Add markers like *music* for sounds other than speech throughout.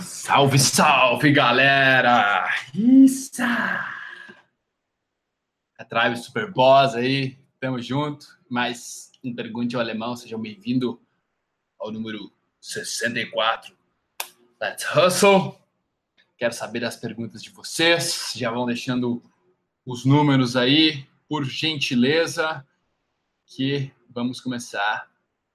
Salve, salve, galera! Isso! É Tribe Super Boss aí, tamo junto. Mais um Pergunte ao Alemão, sejam bem-vindos ao número 64. Let's hustle! Quero saber das perguntas de vocês, já vão deixando os números aí, por gentileza, que vamos começar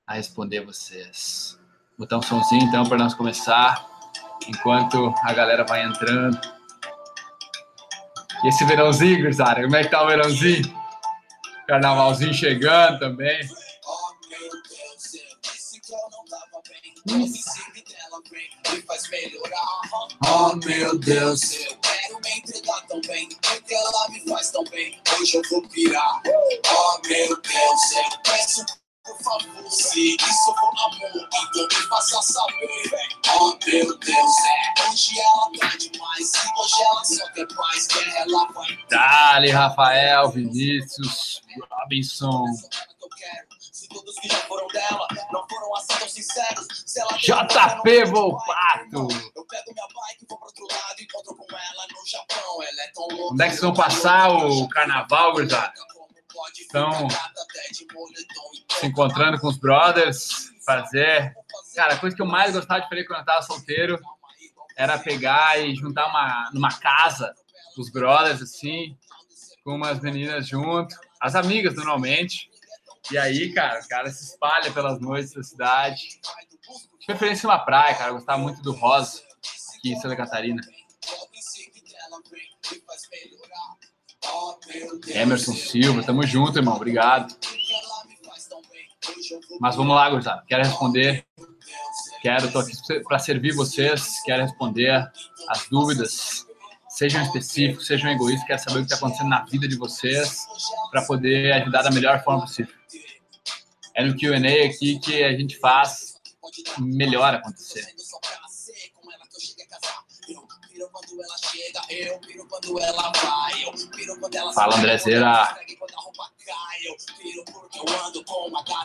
a responder vocês. Botar um somzinho então para nós começar enquanto a galera vai entrando. E esse verãozinho, gurizada, como é que tá o verãozinho? Carnavalzinho chegando também. Oh meu Deus, eu quero me entregar tão bem, porque ela me faz tão bem. Hoje eu vou pirar. Oh meu Deus, eu peço por favor, se isso for amor, então me faça saber. Oh meu Deus, é hoje ela tá demais, e hoje ela só quer paz, ela vai. Dali, Rafael, Vinícius, Robinson, assim tem JP não Volpato. É. Onde é que vocês vão passar o carnaval, gurizada? Então, Se encontrando com os brothers, fazer. Cara, a coisa que eu mais gostava de fazer quando eu tava solteiro era pegar e juntar uma, numa casa, os brothers, assim, com umas meninas junto, as amigas normalmente. E aí, cara, o cara se espalha pelas noites da cidade. De preferência uma praia, cara. Eu gostava muito do Rosa, aqui em Santa Catarina. Emerson Silva, tamo junto, irmão. Obrigado. Mas vamos lá, gurizada. Quero responder. Quero, tô aqui para servir vocês. Quero responder as dúvidas. Sejam específicos, sejam egoístas. Quero saber o que está acontecendo na vida de vocês para poder ajudar da melhor forma possível. É no QA aqui que a gente faz melhor acontecer. Fala, Andrezeira.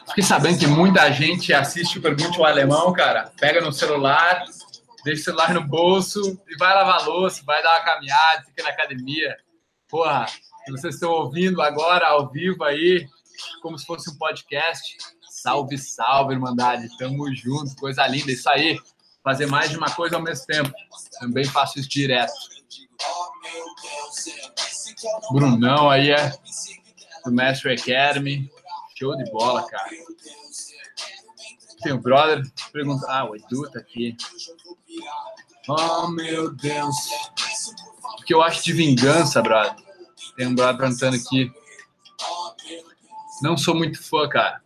Fiquei sabendo que muita gente assiste o Pergunte ao Alemão, cara. Pega no celular, deixa o celular no bolso e vai lavar louça, vai dar uma caminhada, fica na academia. Porra, vocês estão ouvindo agora ao vivo aí, como se fosse um podcast. Salve, salve, Irmandade. Tamo junto, coisa linda. Isso aí, fazer mais de uma coisa ao mesmo tempo. Também faço isso direto. Brunão aí é do Mestre Academy. Show de bola, cara. Tem o brother pergunta. Ah, o Edu tá aqui. Oh, meu Deus. O que eu acho de vingança, brother? Tem um brother perguntando aqui. Não sou muito fã, cara.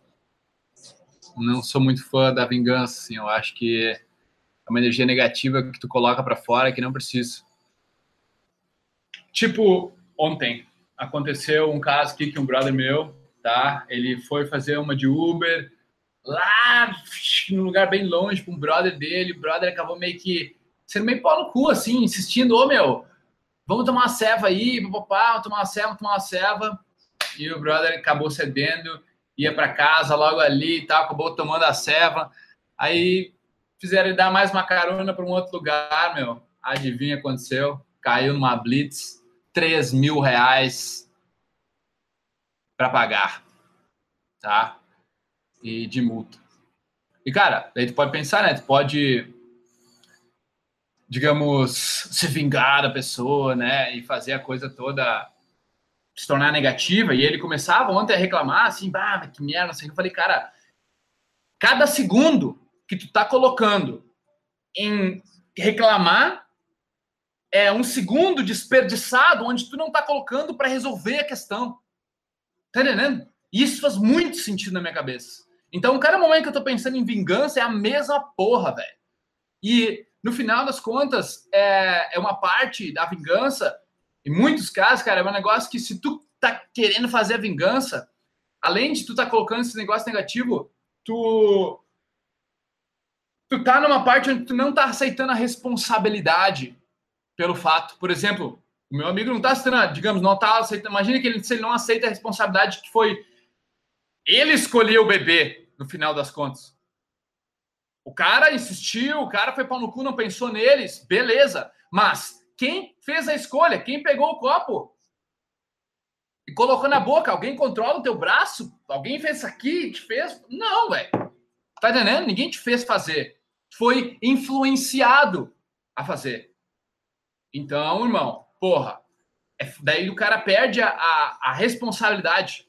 Não sou muito fã da vingança, assim. Eu acho que é uma energia negativa que tu coloca para fora que não precisa. Tipo, ontem aconteceu um caso aqui que um brother meu, tá? Ele foi fazer uma de Uber lá num lugar bem longe com um brother dele. O brother acabou meio que sendo meio pau no cu, assim, insistindo: Ô meu, vamos tomar uma ceva aí, papapá, vamos tomar uma ceva, vamos tomar uma ceva. E o brother acabou cedendo, ia para casa logo ali e tal, acabou tomando a ceva. Aí fizeram ele dar mais uma carona para um outro lugar, meu. Adivinha o que aconteceu? Caiu numa blitz, 3 mil reais para pagar, tá? E de multa. E, cara, aí tu pode pensar, né? Tu pode, digamos, se vingar da pessoa, né? E fazer a coisa toda se tornar negativa. E ele começava ontem a reclamar, assim, bah, que merda, sei. Eu falei, cara, cada segundo que tu tá colocando em reclamar é um segundo desperdiçado onde tu não tá colocando para resolver a questão. Tá entendendo? E isso faz muito sentido na minha cabeça. Então, cada momento que eu tô pensando em vingança é a mesma porra, velho. E no final das contas, é, é uma parte da vingança, em muitos casos, cara, é um negócio que se tu tá querendo fazer a vingança, além de tu tá colocando esse negócio negativo, tu tu tá numa parte onde tu não tá aceitando a responsabilidade pelo fato. Por exemplo, o meu amigo não tá aceitando, digamos, não tá aceitando. Imagina que ele, se ele não aceita a responsabilidade que foi ele escolheu o bebê no final das contas. O cara insistiu, o cara foi pau no cu, não pensou neles, beleza. Mas quem fez a escolha? Quem pegou o copo? E colocou na boca? Alguém controla o teu braço? Alguém fez isso aqui? Te fez? Não, velho. Tá entendendo? Ninguém te fez fazer. Foi influenciado a fazer. Então, irmão, porra, é, daí o cara perde a, a, a responsabilidade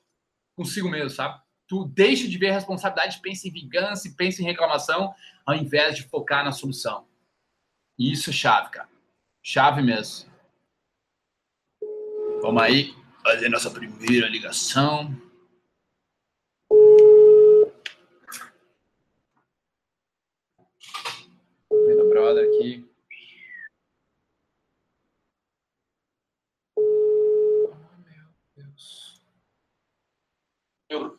consigo mesmo, sabe? tu deixa de ver a responsabilidade, pensa em vingança pensa em reclamação, ao invés de focar na solução. Isso é chave, cara. Chave mesmo. Vamos aí fazer nossa primeira ligação. Brother aqui. Oh, meu Deus. Eu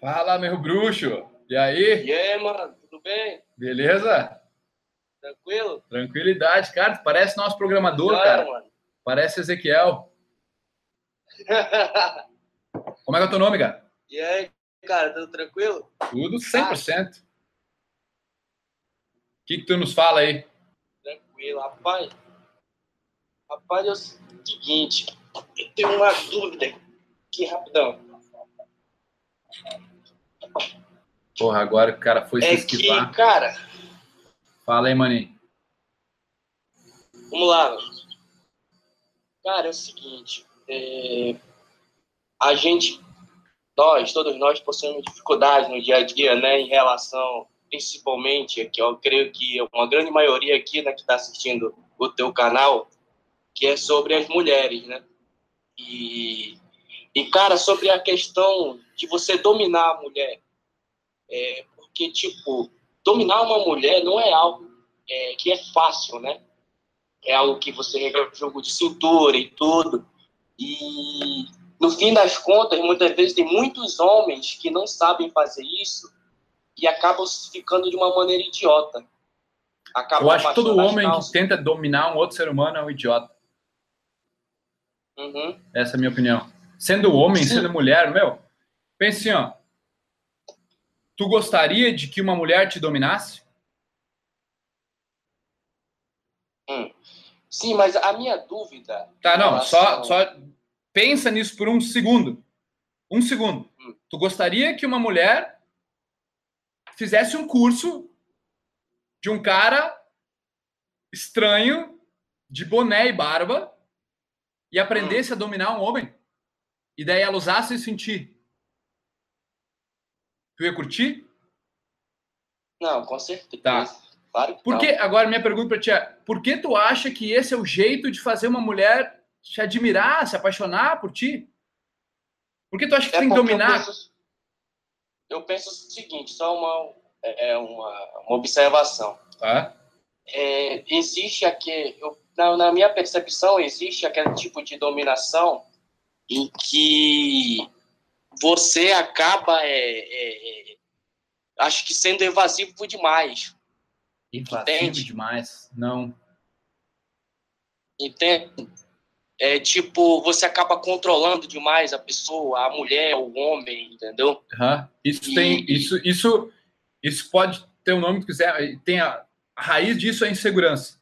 Fala, meu bruxo. E aí? E aí, mano, tudo bem? Beleza? Tranquilo? Tranquilidade, cara. Parece nosso programador, cara. mano. Parece Ezequiel. *laughs* Como é que é o teu nome, cara? e aí, cara, tudo tranquilo? Tudo 100%. O que, que tu nos fala aí? Tranquilo, rapaz. Rapaz, é o seguinte, eu tenho uma dúvida aqui, rapidão. Porra, agora que o cara foi se É esquivar. que, cara, Fala aí, maninho. vamos lá. Cara, é o seguinte, é, a gente, nós, todos nós possuímos dificuldades no dia a dia, né, em relação, principalmente, que eu creio que uma grande maioria aqui, né, que está assistindo o teu canal, que é sobre as mulheres, né? E, e cara, sobre a questão de você dominar a mulher, é, porque, tipo, dominar uma mulher não é algo é, que é fácil, né? É algo que você regra jogo de cintura e tudo. E no fim das contas, muitas vezes tem muitos homens que não sabem fazer isso e acabam ficando de uma maneira idiota. Acabam Eu acho que todo homem que calças. tenta dominar um outro ser humano é um idiota. Uhum. Essa é a minha opinião. Sendo homem, Sim. sendo mulher, meu, pense assim, ó. Tu gostaria de que uma mulher te dominasse? Sim, mas a minha dúvida. Tá, não, só, relação- só pensa nisso por um segundo. Um segundo. Hum. Tu gostaria que uma mulher fizesse um curso de um cara estranho, de boné e barba, e aprendesse a dominar um homem? E daí ela usasse isso em ti? Tu ia curtir? Não, com certeza. Tá. Claro que Por não. agora minha pergunta pra ti é, por que tu acha que esse é o jeito de fazer uma mulher te admirar, se apaixonar por ti? Por que tu acha que É tem que porque dominar? Penso, eu penso o seguinte, só uma, é uma, uma observação. Tá? É, existe aqui, eu, na, na minha percepção, existe aquele tipo de dominação em que você acaba, é, é, é, acho que sendo evasivo demais, Invasivo Entende? demais. Não. entende? É tipo, você acaba controlando demais a pessoa, a mulher, o homem, entendeu? Aham. Isso E- tem. Isso, isso, isso pode ter o nome que quiser. Tem a, a raiz disso é insegurança.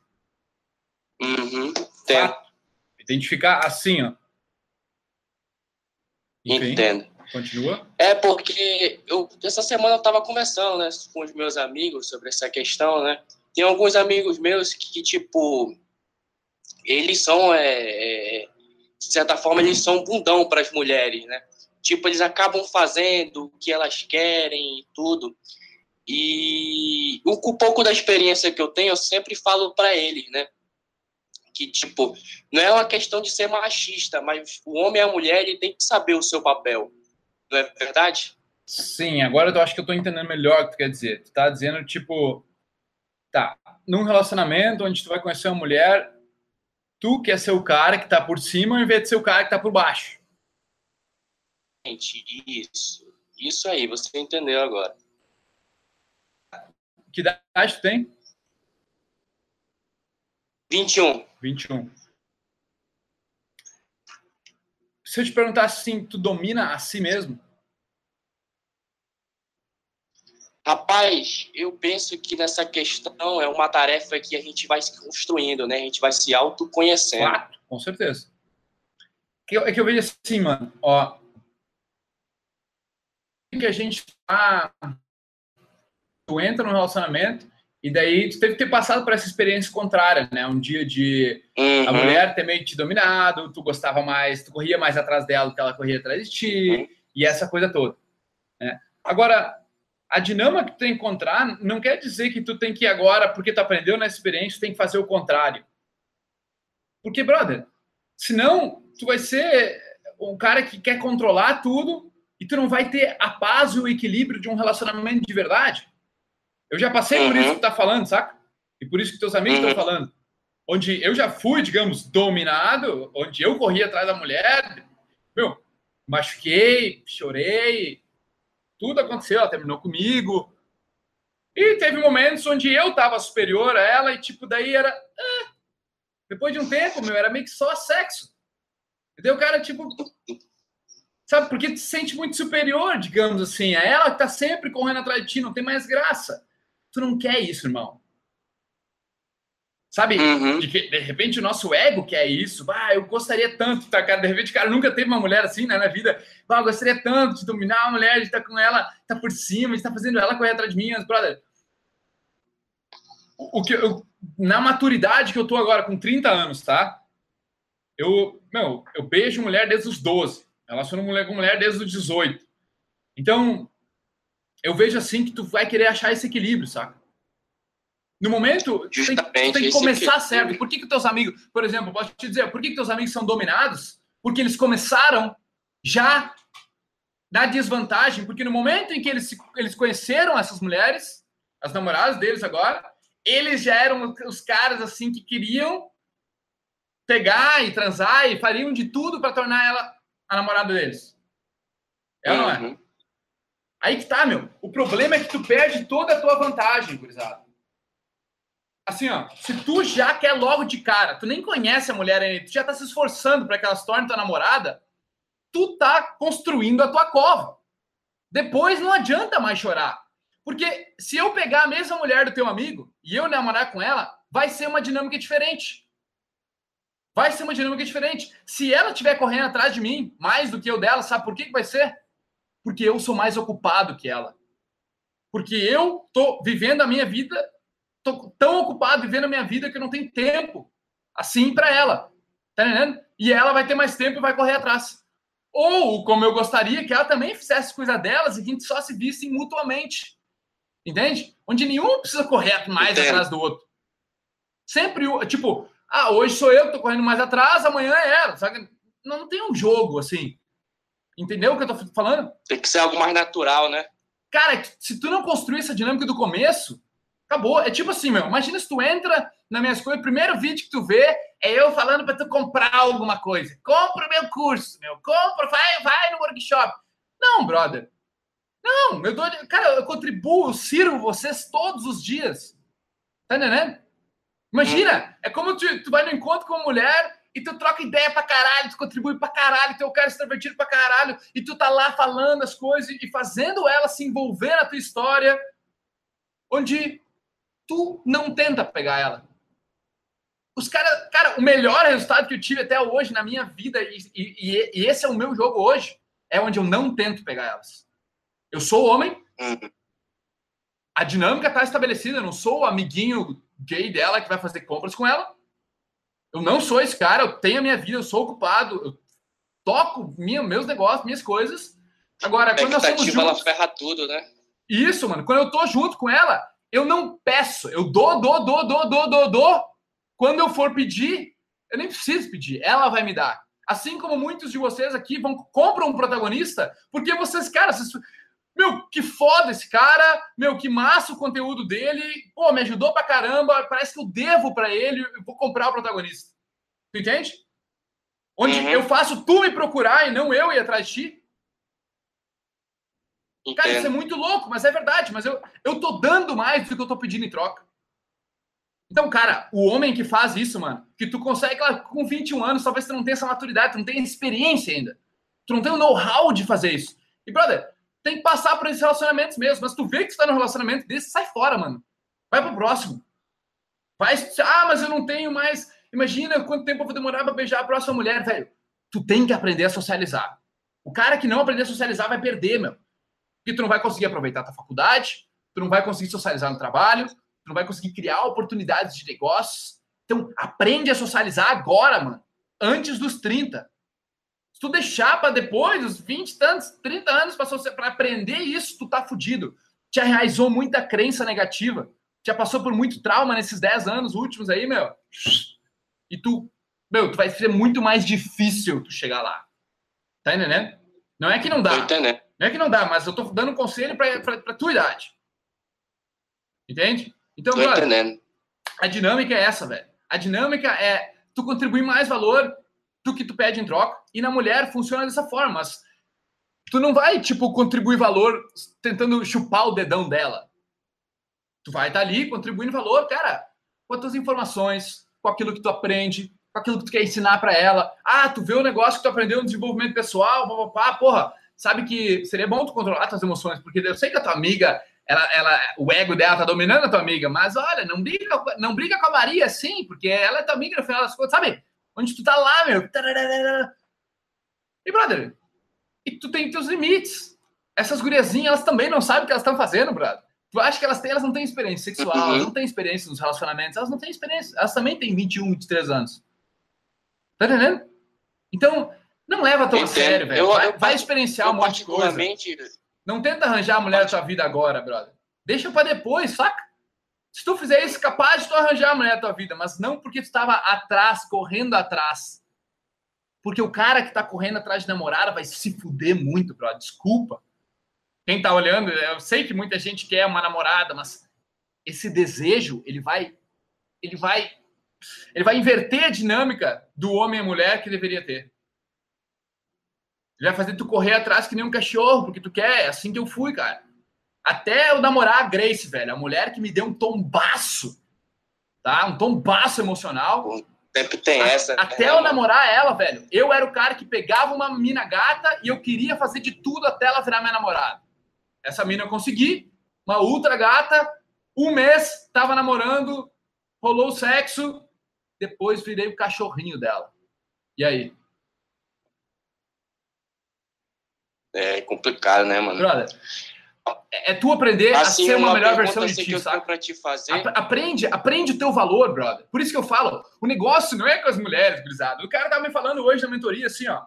Uhum, tem, Fato. Identificar assim, ó. Enfim, entendo. continua. É porque eu essa semana eu estava conversando, né, com os meus amigos sobre essa questão, né? Tem alguns amigos meus que, que, tipo, eles são, é, é, de certa forma, eles são bundão para as mulheres, né? Tipo, eles acabam fazendo o que elas querem e tudo. E o com pouco da experiência que eu tenho, eu sempre falo para eles, né? Que, tipo, não é uma questão de ser machista, mas o homem e a mulher, ele tem que saber o seu papel. Não é verdade? Sim, agora eu acho que eu tô entendendo melhor o que tu quer dizer. Tu tá dizendo, tipo, tá, num relacionamento onde tu vai conhecer uma mulher, tu quer ser o cara que tá por cima ao invés de ser o cara que tá por baixo. Gente, isso. Isso aí, você entendeu agora. Que idade tu tem? 21. 21. Se eu te perguntar assim, tu domina a si mesmo? Rapaz, eu penso que nessa questão é uma tarefa que a gente vai se construindo, né? A gente vai se autoconhecendo. Claro, com certeza. É que eu vejo assim, mano, ó. Que a gente tá. Tu entra no relacionamento e daí tu teve que ter passado por essa experiência contrária, né? Um dia de uhum. a mulher ter meio te dominado, tu gostava mais, tu corria mais atrás dela do que ela corria atrás de ti, uhum. e essa coisa toda. Né? Agora, a dinâmica que tu tem que encontrar não quer dizer que tu tem que agora, porque tu aprendeu na experiência, tem que fazer o contrário. Porque, brother, senão tu vai ser um cara que quer controlar tudo e tu não vai ter a paz e o equilíbrio de um relacionamento de verdade. Eu já passei por isso uhum. que tu tá falando, saca? E por isso que teus amigos estão uhum. falando. Onde eu já fui, digamos, dominado, onde eu corri atrás da mulher, meu, machuquei, chorei, tudo aconteceu, ela terminou comigo. E teve momentos onde eu tava superior a ela e, tipo, daí era. Eh. Depois de um tempo, meu, era meio que só sexo. Entendeu? O cara, tipo. Sabe, porque tu se sente muito superior, digamos assim, a ela que tá sempre correndo atrás de ti, não tem mais graça. Tu não quer isso, irmão. Sabe? Uhum. De, que, de repente o nosso ego quer isso. Ah, eu gostaria tanto, tá, cara? De repente, cara, nunca teve uma mulher assim né, na vida. Ah, eu gostaria tanto de dominar uma mulher, de estar com ela, tá por cima, de estar fazendo ela correr atrás de mim, brother. O, o que eu, na maturidade que eu tô agora, com 30 anos, tá? Eu, meu, eu beijo mulher desde os 12. Relaciono mulher com mulher desde os 18. Então, eu vejo assim que tu vai querer achar esse equilíbrio, saca? No momento, tu tem, tem, que começar que... certo. Por que, que teus amigos, por exemplo, posso te dizer, por que, que teus amigos são dominados? Porque eles começaram já na desvantagem, porque no momento em que eles, eles conheceram essas mulheres, as namoradas deles agora, eles já eram os caras assim que queriam pegar e transar e fariam de tudo para tornar ela a namorada deles. É ou não é? Uhum. Aí que tá, meu. O problema é que tu perde toda a tua vantagem, gurizada. Assim, ó, se tu já quer logo de cara, tu nem conhece a mulher ainda, tu já tá se esforçando para que ela se torne tua namorada, tu tá construindo a tua cova. Depois não adianta mais chorar. Porque se eu pegar a mesma mulher do teu amigo e eu namorar com ela, vai ser uma dinâmica diferente. Vai ser uma dinâmica diferente. Se ela estiver correndo atrás de mim, mais do que eu dela, sabe por que, que vai ser? Porque eu sou mais ocupado que ela. Porque eu tô vivendo a minha vida, tô tão ocupado vivendo a minha vida que eu não tenho tempo assim para ela. Tá entendendo? E ela vai ter mais tempo e vai correr atrás. Ou, como eu gostaria, que ela também fizesse coisa delas e que a gente só se visse mutuamente. Entende? Onde nenhum precisa correr mais Entendo. atrás do outro. Sempre, tipo, ah, hoje sou eu que tô correndo mais atrás, amanhã é ela. Sabe? Não, não tem um jogo assim. Entendeu o que eu tô falando? Tem que ser algo mais natural, né? Cara, se tu não construir essa dinâmica do começo, acabou. É tipo assim, meu. Imagina se tu entra nas minhas coisas, o primeiro vídeo que tu vê é eu falando para tu comprar alguma coisa. Compra o meu curso, meu. Compra, vai, vai no workshop. Não, brother. Não, eu dou, cara, eu contribuo, eu sirvo vocês todos os dias. Tá entendendo? Imagina, é como tu, tu vai no encontro com uma mulher e tu troca ideia pra caralho, tu contribui pra caralho, tu é o cara extrovertido pra caralho, e tu tá lá falando as coisas e fazendo ela se envolver na tua história, onde tu não tenta pegar ela. Os caras, cara, o melhor resultado que eu tive até hoje na minha vida, e, e, e esse é o meu jogo hoje, é onde eu não tento pegar elas. Eu sou homem, a dinâmica tá estabelecida, eu não sou o amiguinho gay dela que vai fazer compras com ela. Eu não sou esse cara, eu tenho a minha vida, eu sou ocupado, eu toco minha, meus negócios, minhas coisas. Agora, quando nós somos juntos... ela ferra tudo, né? Isso, mano. Quando eu tô junto com ela, eu não peço. Eu dou, dou, dou, dou, dou, dou, dou. Quando eu for pedir, eu nem preciso pedir. Ela vai me dar. Assim como muitos de vocês aqui vão compram um protagonista, porque vocês, cara, vocês, meu, que foda esse cara, meu, que massa o conteúdo dele, pô, me ajudou pra caramba, parece que eu devo para ele, eu vou comprar o protagonista. Tu entende? Onde uhum. eu faço tu me procurar e não eu ir atrás de ti. Entendo. Cara, isso é muito louco, mas é verdade, mas eu, eu tô dando mais do que eu tô pedindo em troca. Então, cara, o homem que faz isso, mano, que tu consegue, com 21 anos, talvez tu não tenha essa maturidade, tu não tenha experiência ainda. Tu não tem o know-how de fazer isso. E, brother, tem que passar por esses relacionamentos mesmo. Mas tu vê que tu tá num relacionamento desse, sai fora, mano. Vai pro próximo. Vai, ah, mas eu não tenho mais. Imagina quanto tempo eu vou demorar para beijar a próxima mulher, velho. Tu tem que aprender a socializar. O cara que não aprender a socializar vai perder, meu. Porque tu não vai conseguir aproveitar a tua faculdade, tu não vai conseguir socializar no trabalho, tu não vai conseguir criar oportunidades de negócios. Então, aprende a socializar agora, mano. Antes dos 30. Se tu deixar para depois, os 20 tantos, 30 anos para aprender isso, tu tá fudido. Te arraizou muita crença negativa. Já passou por muito trauma nesses 10 anos últimos aí, meu. E tu, meu, tu vai ser muito mais difícil tu chegar lá. Tá entendendo? Não é que não dá. Tô entendendo. Não é que não dá, mas eu tô dando um conselho pra tua idade. Entende? Então, tô entendendo. a dinâmica é essa, velho. A dinâmica é tu contribuir mais valor do que tu pede em troca. E na mulher funciona dessa forma, mas tu não vai, tipo, contribuir valor tentando chupar o dedão dela. Tu vai estar tá ali contribuindo valor, cara, com as tuas informações, com aquilo que tu aprende, com aquilo que tu quer ensinar para ela. Ah, tu vê o negócio que tu aprendeu no desenvolvimento pessoal, papapá, porra, sabe que seria bom tu controlar tuas emoções, porque eu sei que a tua amiga, ela, ela, o ego dela tá dominando a tua amiga, mas olha, não briga, não briga com a Maria assim, porque ela é tua amiga no final das contas, sabe? Onde tu tá lá, meu. E, brother, e tu tem teus limites. Essas guriazinhas, elas também não sabem o que elas estão fazendo, brother. Tu acha que elas, têm, elas não têm experiência sexual, uhum. elas não têm experiência nos relacionamentos, elas não têm experiência. Elas também têm 21, 23 anos. Tá entendendo? Então, não leva tão a sério, velho. Vai, vai, experienciar um monte de coisa. Não tenta arranjar a mulher da tua vida agora, brother. Deixa para depois, saca? Se tu fizer isso, capaz de tu arranjar a mulher da tua vida, mas não porque tu estava atrás, correndo atrás. Porque o cara que tá correndo atrás de namorada vai se fuder muito, brother. Desculpa. Quem tá olhando, eu sei que muita gente quer uma namorada, mas esse desejo, ele vai ele vai ele vai inverter a dinâmica do homem e mulher que deveria ter. Ele vai fazer tu correr atrás que nem um cachorro, porque tu quer. É assim que eu fui, cara. Até eu namorar a Grace, velho, a mulher que me deu um tombaço, tá? Um tombaço emocional. Sempre tem essa. Até eu namorar ela, velho, eu era o cara que pegava uma mina gata e eu queria fazer de tudo até ela virar minha namorada. Essa mina eu consegui, uma ultra gata, um mês, tava namorando, rolou o sexo, depois virei o cachorrinho dela. E aí? É complicado, né, mano? Brother, é, é tu aprender assim, a ser uma, uma melhor versão de assim ti, sabe? Pra te fazer. Aprende, aprende o teu valor, brother. Por isso que eu falo, o negócio não é com as mulheres, grisado. O cara tava me falando hoje na mentoria, assim, ó.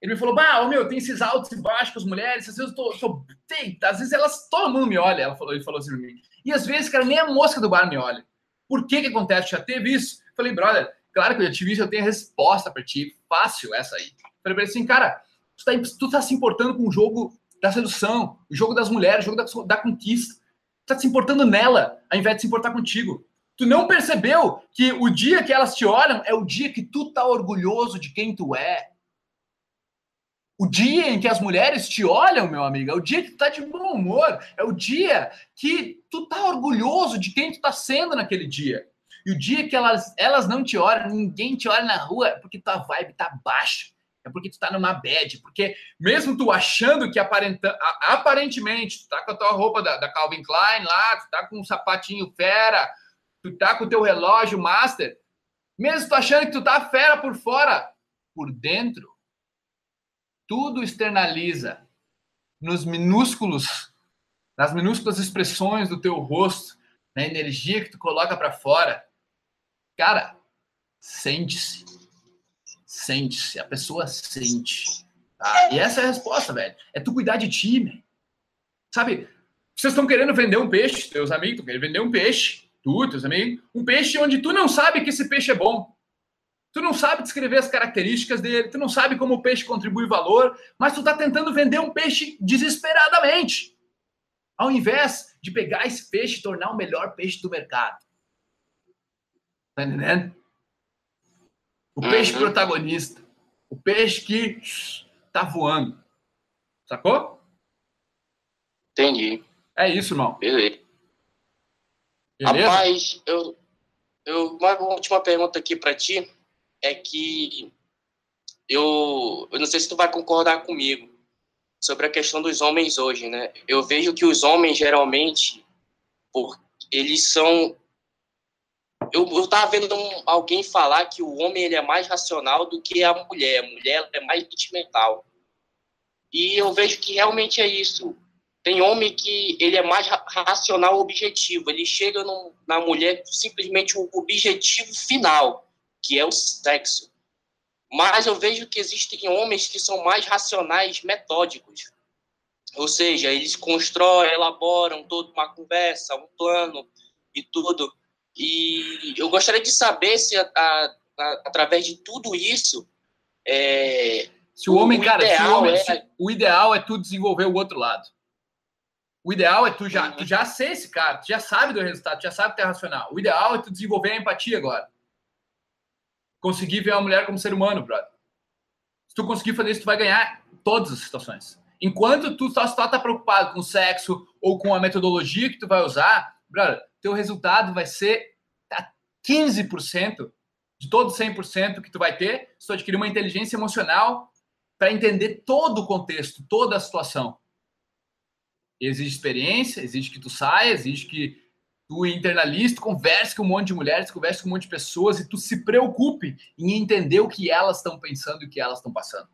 Ele me falou, bah, oh, meu, tem esses altos e baixos com as mulheres, às vezes eu tô, tô tem, às vezes elas, todo mundo me olha, ela falou, ele falou assim pra mim. E às vezes, cara, nem a mosca do bar me olha. Por que que acontece? Já teve isso? Falei, brother, claro que eu já tive isso, eu tenho a resposta para ti, fácil essa aí. Falei pra ele assim, cara, tu tá, tu tá se importando com o jogo da sedução, o jogo das mulheres, o jogo da, da conquista. Tu tá se importando nela, ao invés de se importar contigo. Tu não percebeu que o dia que elas te olham é o dia que tu tá orgulhoso de quem tu é. O dia em que as mulheres te olham, meu amigo, é o dia que tu tá de bom humor, é o dia que tu tá orgulhoso de quem tu tá sendo naquele dia. E o dia que elas, elas não te olham, ninguém te olha na rua, é porque tua vibe tá baixa. É porque tu tá numa bad. Porque mesmo tu achando que aparenta, aparentemente tu tá com a tua roupa da, da Calvin Klein lá, tu tá com um sapatinho fera, tu tá com o teu relógio master, mesmo tu achando que tu tá fera por fora, por dentro, tudo externaliza nos minúsculos, nas minúsculas expressões do teu rosto, na energia que tu coloca para fora. Cara, sente-se. Sente-se. A pessoa sente. Tá? E essa é a resposta, velho. É tu cuidar de ti, man. Sabe? Vocês estão querendo vender um peixe, teus amigos estão querendo vender um peixe. Tu, teus amigos. Um peixe onde tu não sabe que esse peixe é bom. Tu não sabe descrever as características dele, tu não sabe como o peixe contribui valor, mas tu tá tentando vender um peixe desesperadamente. Ao invés de pegar esse peixe e tornar o melhor peixe do mercado. Tá entendendo? O peixe uhum. protagonista. O peixe que tá voando. Sacou? Entendi. É isso, irmão. Beleza. Beleza? Rapaz, eu, eu. Uma última pergunta aqui para ti é que eu, eu não sei se tu vai concordar comigo, sobre a questão dos homens hoje, né? Eu vejo que os homens geralmente, por, eles são eu, eu tava vendo um, alguém falar que o homem ele é mais racional do que a mulher. A mulher é mais sentimental. E eu vejo que realmente é isso. Tem homem que ele é mais racional objetivo. Ele chega no, na mulher simplesmente o objetivo final, que é o sexo. Mas eu vejo que existem homens que são mais racionais, metódicos. Ou seja, eles constroem, elaboram toda uma conversa, um plano e tudo. E eu gostaria de saber se, a, a, a, através de tudo isso, é, se o homem, o cara, ideal o, homem, é... o ideal é tu desenvolver o outro lado. O ideal é tu já, tu já ser esse cara, tu já sabe do resultado, tu já sabe que é racional. O ideal é tu desenvolver a empatia agora. Conseguir ver a mulher como ser humano, brother. Se tu conseguir fazer isso, tu vai ganhar todas as situações. Enquanto tu só, só tá preocupado com o sexo ou com a metodologia que tu vai usar, brother, teu resultado vai ser 15% de todo 100% que tu vai ter se tu adquirir uma inteligência emocional para entender todo o contexto, toda a situação. Exige experiência, exige que tu saia, exige que tu internalize, tu converse com um monte de mulheres, converse com um monte de pessoas e tu se preocupe em entender o que elas estão pensando e o que elas estão passando.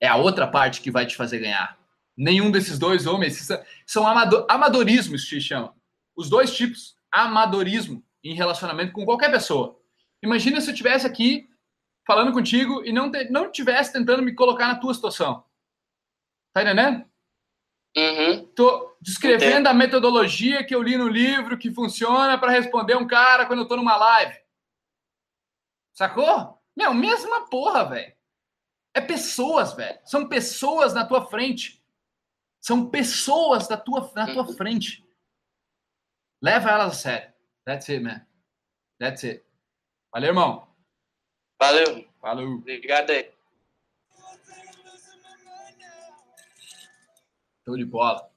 É a outra parte que vai te fazer ganhar. Nenhum desses dois homens são amador, amadorismo, isso se chama. Os dois tipos, amadorismo em relacionamento com qualquer pessoa. Imagina se eu estivesse aqui falando contigo e não, te, não tivesse tentando me colocar na tua situação. Tá entendendo? Uhum. Tô descrevendo a metodologia que eu li no livro que funciona para responder um cara quando eu tô numa live. Sacou? Meu, mesma porra, velho. É pessoas, velho. São pessoas na tua frente. São pessoas da tua, na tua uhum. frente. Leva elas a sério. That's it, man. That's it. Valeu, irmão. Valeu. Falou. Obrigado aí. Show de bola.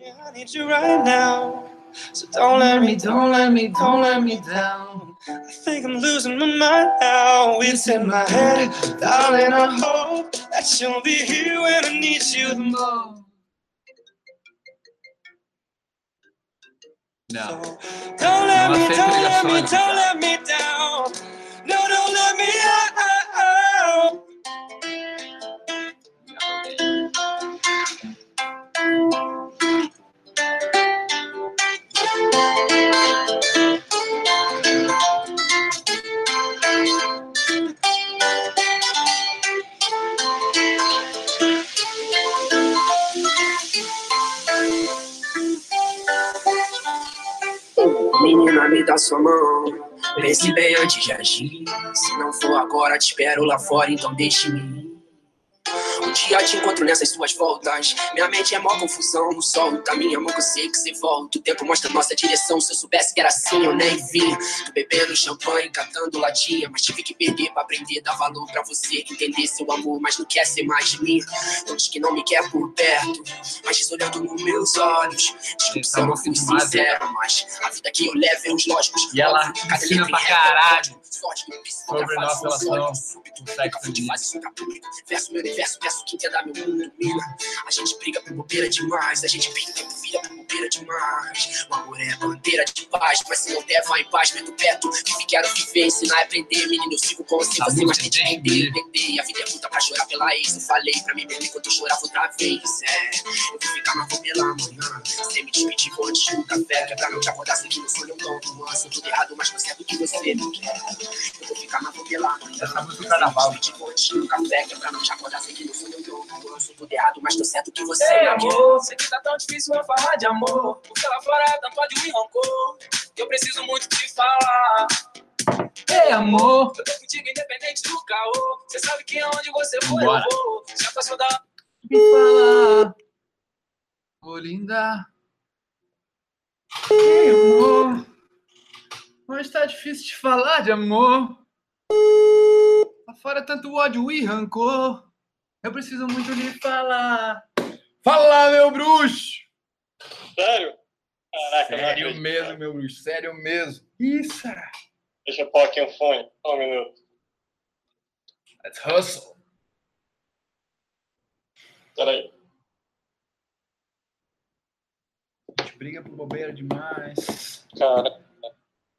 I need you right now. So don't let me, don't let me, don't let me down. I think I'm losing my mind now. It's in my head, darling. I hope that you'll be here when I need you the most. Não. Don't let me, don't let me, don't let me down. No, don't let me out. Menina, me dá sua mão. Pense bem antes de agir. Se não for agora, te espero lá fora, então deixe-me ir. Um dia te encontro nessas suas voltas. Minha mente é mó confusão. No sol, caminho, amor, que eu sei que você volta. O tempo mostra nossa direção. Se eu soubesse que era assim, eu nem vim. Tô bebendo champanhe, cantando latinha. Mas tive que perder pra aprender, dar valor pra você. Entender seu amor, mas não quer ser mais de mim. Diz que não me quer por perto. Mas diz olhando nos meus olhos. Que eu não fui sincero, mas a vida que eu levo é os lógicos. E ela ensina pra caralho sobre nossa relação com sexo Verso meu universo, peço que entenda meu mundo, mina. A gente briga por bobeira demais, a gente briga por vida por bobeira demais. O amor é bandeira de paz, mas se não der, vai em paz, meto perto. Vive, quero viver, ensinar a aprender. Menino, eu sigo com você, você, mas tente entender, entender. A vida é puta pra chorar pela ex. Eu falei pra mim mesmo enquanto eu chorava outra vez. É, eu vou ficar, mas vou pela manhã. Sem me despedir, vou antes do café. Que é pra não te acordar, sei que no sonho eu não nuance. Eu tudo errado, mas você é do que você não quer. Eu vou ficar, mas vou pela manhã. Essa música do carnaval. Sem me despedir, vou antes do café. Que é pra não te acordar, sei que no sonho Eu tudo errado, mas tô certo que você Ei, amor, sei que tá tão difícil eu falar de amor. Porque lá fora tanto ódio e rancor. Eu preciso muito te falar. Ei, amor. Eu tô contigo independente do caô. Você sabe que aonde você for Bora. eu vou. Já passou da. Me falar. Ô, linda. Ei, amor. Hoje tá difícil de falar de amor. Lá fora é tanto ódio e rancor. Eu preciso muito lhe falar. Fala, meu bruxo! Sério? Caraca, não Sério acredito, mesmo, meu bruxo. Sério mesmo. Isso. Deixa eu pôr aqui o fone. Só um minuto. Let's hustle. Peraí. A gente briga por bobeira demais. Cara.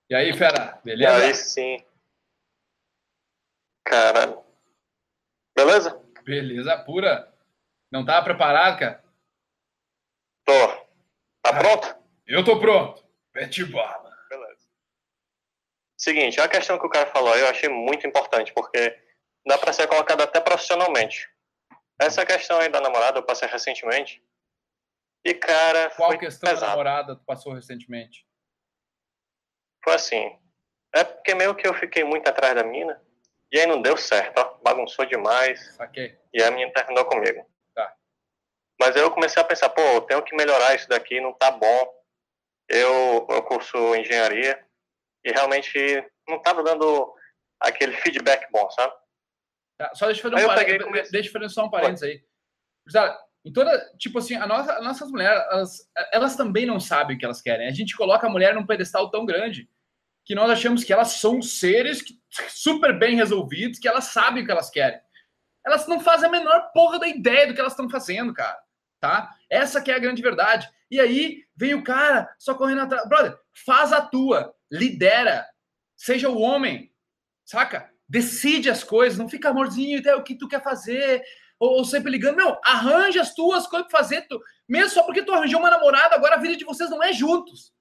E aí, fera? E Beleza? aí sim. Cara. Beleza? Beleza pura. Não tá preparado, cara? Tô. Tá pronto? Eu tô pronto. Pete bala. Beleza. Seguinte, a questão que o cara falou eu achei muito importante, porque dá pra ser colocada até profissionalmente. Essa questão aí da namorada eu passei recentemente. E, cara, Qual questão da pesado. namorada tu passou recentemente? Foi assim. É porque meio que eu fiquei muito atrás da mina. E aí não deu certo, ó. Bagunçou demais. Saquei. E a menina terminou comigo. Tá. Mas aí eu comecei a pensar, pô, eu tenho que melhorar isso daqui, não tá bom. Eu, eu curso engenharia e realmente não tava dando aquele feedback bom, sabe? Tá, Só deixa eu fazer Aí um parênteses. comecei- Deixa eu fazer só um parênteses aí. Gurizada, Em toda, tipo assim, a nossa, as nossas mulheres, elas, elas também não sabem o que elas querem. A gente coloca a mulher num pedestal tão grande que nós achamos que elas são seres que- super bem resolvidos, que elas sabem o que elas querem. Elas não fazem a menor porra da ideia do que elas estão fazendo, cara. Tá? Essa que é a grande verdade. E aí vem o cara só correndo atrás. Brother, faz a tua, lidera, seja o homem, saca? Decide as coisas, não fica amorzinho, é o que tu quer fazer, ou, ou sempre ligando. Não, arranja as tuas coisas pra fazer. Tu, mesmo só porque tu arranjou uma namorada, agora a vida de vocês não é juntos.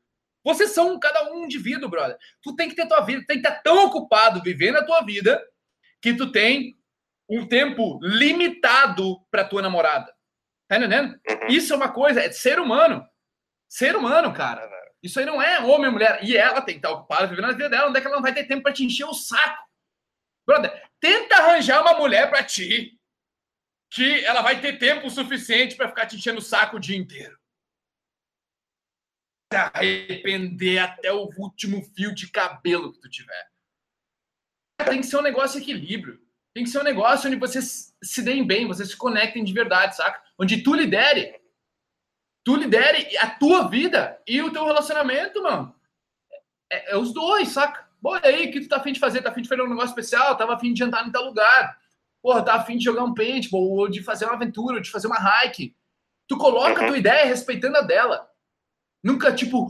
Vocês são cada um indivíduo, brother. Tu tem que ter tua vida, tu tem que estar tão ocupado vivendo a tua vida que tu tem um tempo limitado pra tua namorada. Tá entendendo? Uhum. Isso é uma coisa, é ser humano. Ser humano, cara. Isso aí não é homem ou mulher. E ela tem que estar ocupada vivendo a vida dela. Onde é que ela não vai ter tempo pra te encher o saco? Brother, tenta arranjar uma mulher pra ti que ela vai ter tempo suficiente pra ficar te enchendo o saco o dia inteiro. Se arrepender até o último fio de cabelo que tu tiver. Tem que ser um negócio de equilíbrio. Tem que ser um negócio onde vocês se deem bem, vocês se conectem de verdade, saca? Onde tu lidere. Tu lidere a tua vida e o teu relacionamento, mano. É, é os dois, saca? Bom, e aí, o que tu tá afim de fazer? Tá afim de fazer um negócio especial? Tava afim de jantar em tal lugar. Porra, tá afim de jogar um paintball, ou de fazer uma aventura, ou de fazer uma hike. Tu coloca a tua ideia respeitando a dela. Nunca, tipo,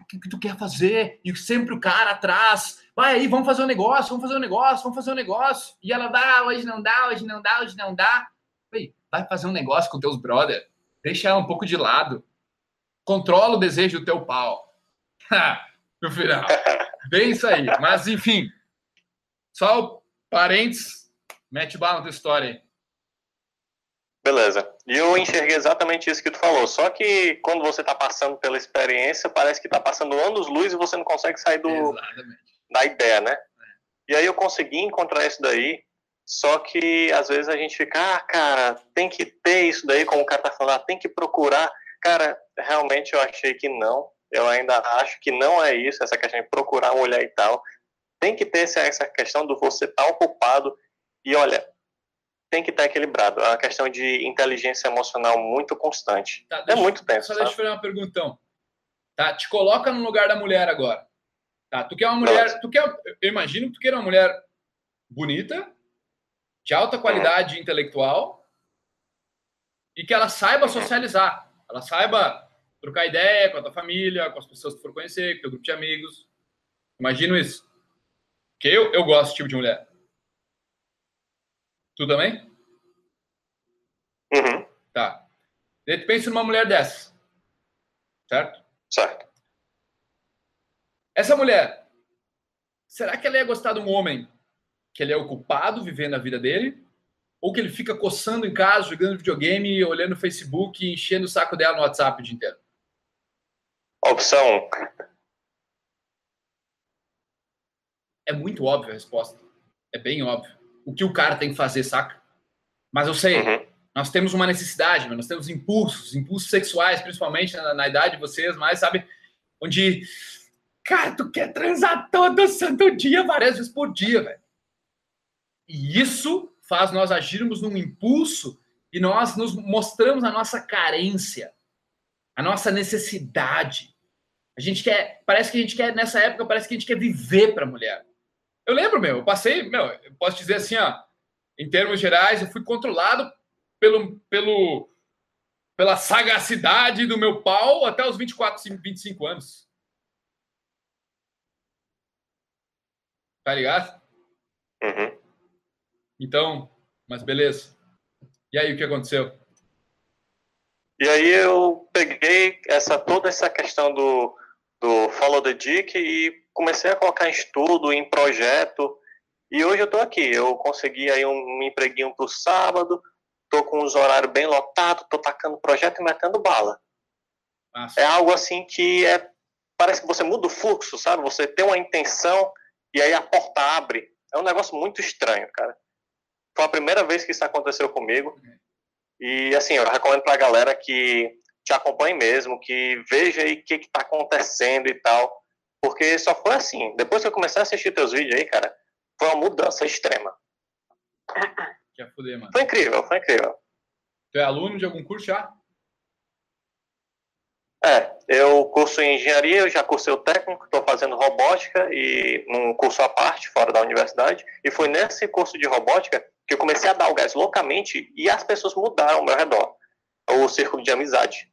o que, que tu quer fazer? E sempre o cara atrás. Vai aí, vamos fazer um negócio, vamos fazer um negócio, vamos fazer um negócio. E ela dá, hoje não dá, hoje não dá, hoje não dá. Ei, vai fazer um negócio com teus brother. Deixa ela um pouco de lado. Controla o desejo do teu pau. *laughs* no final. Bem isso aí. Mas, enfim. Só o parênteses. Mete bala na tua história aí. Beleza. E eu enxerguei exatamente isso que tu falou. Só que quando você tá passando pela experiência, parece que tá passando anos-luz e você não consegue sair do, Exatamente. da ideia, né? E aí eu consegui encontrar isso daí, só que às vezes a gente fica, ah, cara, tem que ter isso daí, como o cara tá falando, ah, tem que procurar. Cara, realmente eu achei que não. Eu ainda acho que não é isso, essa questão de procurar mulher e tal. Tem que ter essa, essa questão do você estar ocupado e, olha, tem que estar equilibrado. É uma questão de inteligência emocional muito constante. Tá, É muito tenso, Só deixa eu sabe? fazer uma perguntão. Tá? Te coloca no lugar da mulher agora. Tá? Tu quer uma mulher. Tu quer, eu imagino que tu queira uma mulher bonita, de alta qualidade intelectual e que ela saiba socializar. Ela saiba trocar ideia com a tua família, com as pessoas que tu for conhecer, com o teu grupo de amigos. Imagino isso. Porque eu, eu gosto desse tipo de mulher. Tu também? Uhum, Tá. Daí tu pensa numa mulher dessa. Certo? certo. Essa mulher, será que ela ia gostar de um homem que ele é ocupado vivendo a vida dele? Ou que ele fica coçando em casa, jogando videogame, olhando o Facebook e enchendo o saco dela no WhatsApp o dia inteiro? Opção 1. É muito óbvia a resposta. É bem óbvio. O que o cara tem que fazer, saca? Mas eu sei, Uhum. nós temos uma necessidade, nós temos impulsos, impulsos sexuais, principalmente na, na idade de vocês, mas sabe, onde, cara, tu quer transar todo santo dia, várias vezes por dia, velho. E isso faz nós agirmos num impulso e nós nos mostramos a nossa carência, a nossa necessidade. A gente quer, parece que a gente quer, nessa época, parece que a gente quer viver para a mulher. Eu lembro, meu, eu passei, meu, eu posso dizer assim, ó, em termos gerais, eu fui controlado pelo, pelo, pela sagacidade do meu pau até os 24, 25 anos. Tá ligado? Uhum. Então, mas beleza. E aí, o que aconteceu? E aí eu peguei essa toda essa questão do, do Follow the Dick e comecei a colocar em estudo, em projeto. E hoje eu estou aqui. Eu consegui aí um empreguinho para o sábado, estou com os horários bem lotados, estou tacando projeto e metendo bala. Nossa. É algo assim que é parece que você muda o fluxo, sabe? Você tem uma intenção e aí a porta abre. É um negócio muito estranho, cara. Foi a primeira vez que isso aconteceu comigo. E assim, eu recomendo para a galera que te acompanhe mesmo, que veja aí o que está acontecendo e tal. Porque só foi assim. Depois que eu comecei a assistir teus vídeos aí, cara, foi uma mudança extrema. Fuder, mano. Foi incrível, foi incrível. Tu é aluno de algum curso já? É, eu curso em engenharia, eu já cursei o técnico, estou fazendo robótica e num curso à parte, fora da universidade, e foi nesse curso de robótica que eu comecei a dar o gás loucamente e as pessoas mudaram ao meu redor, o círculo de amizade.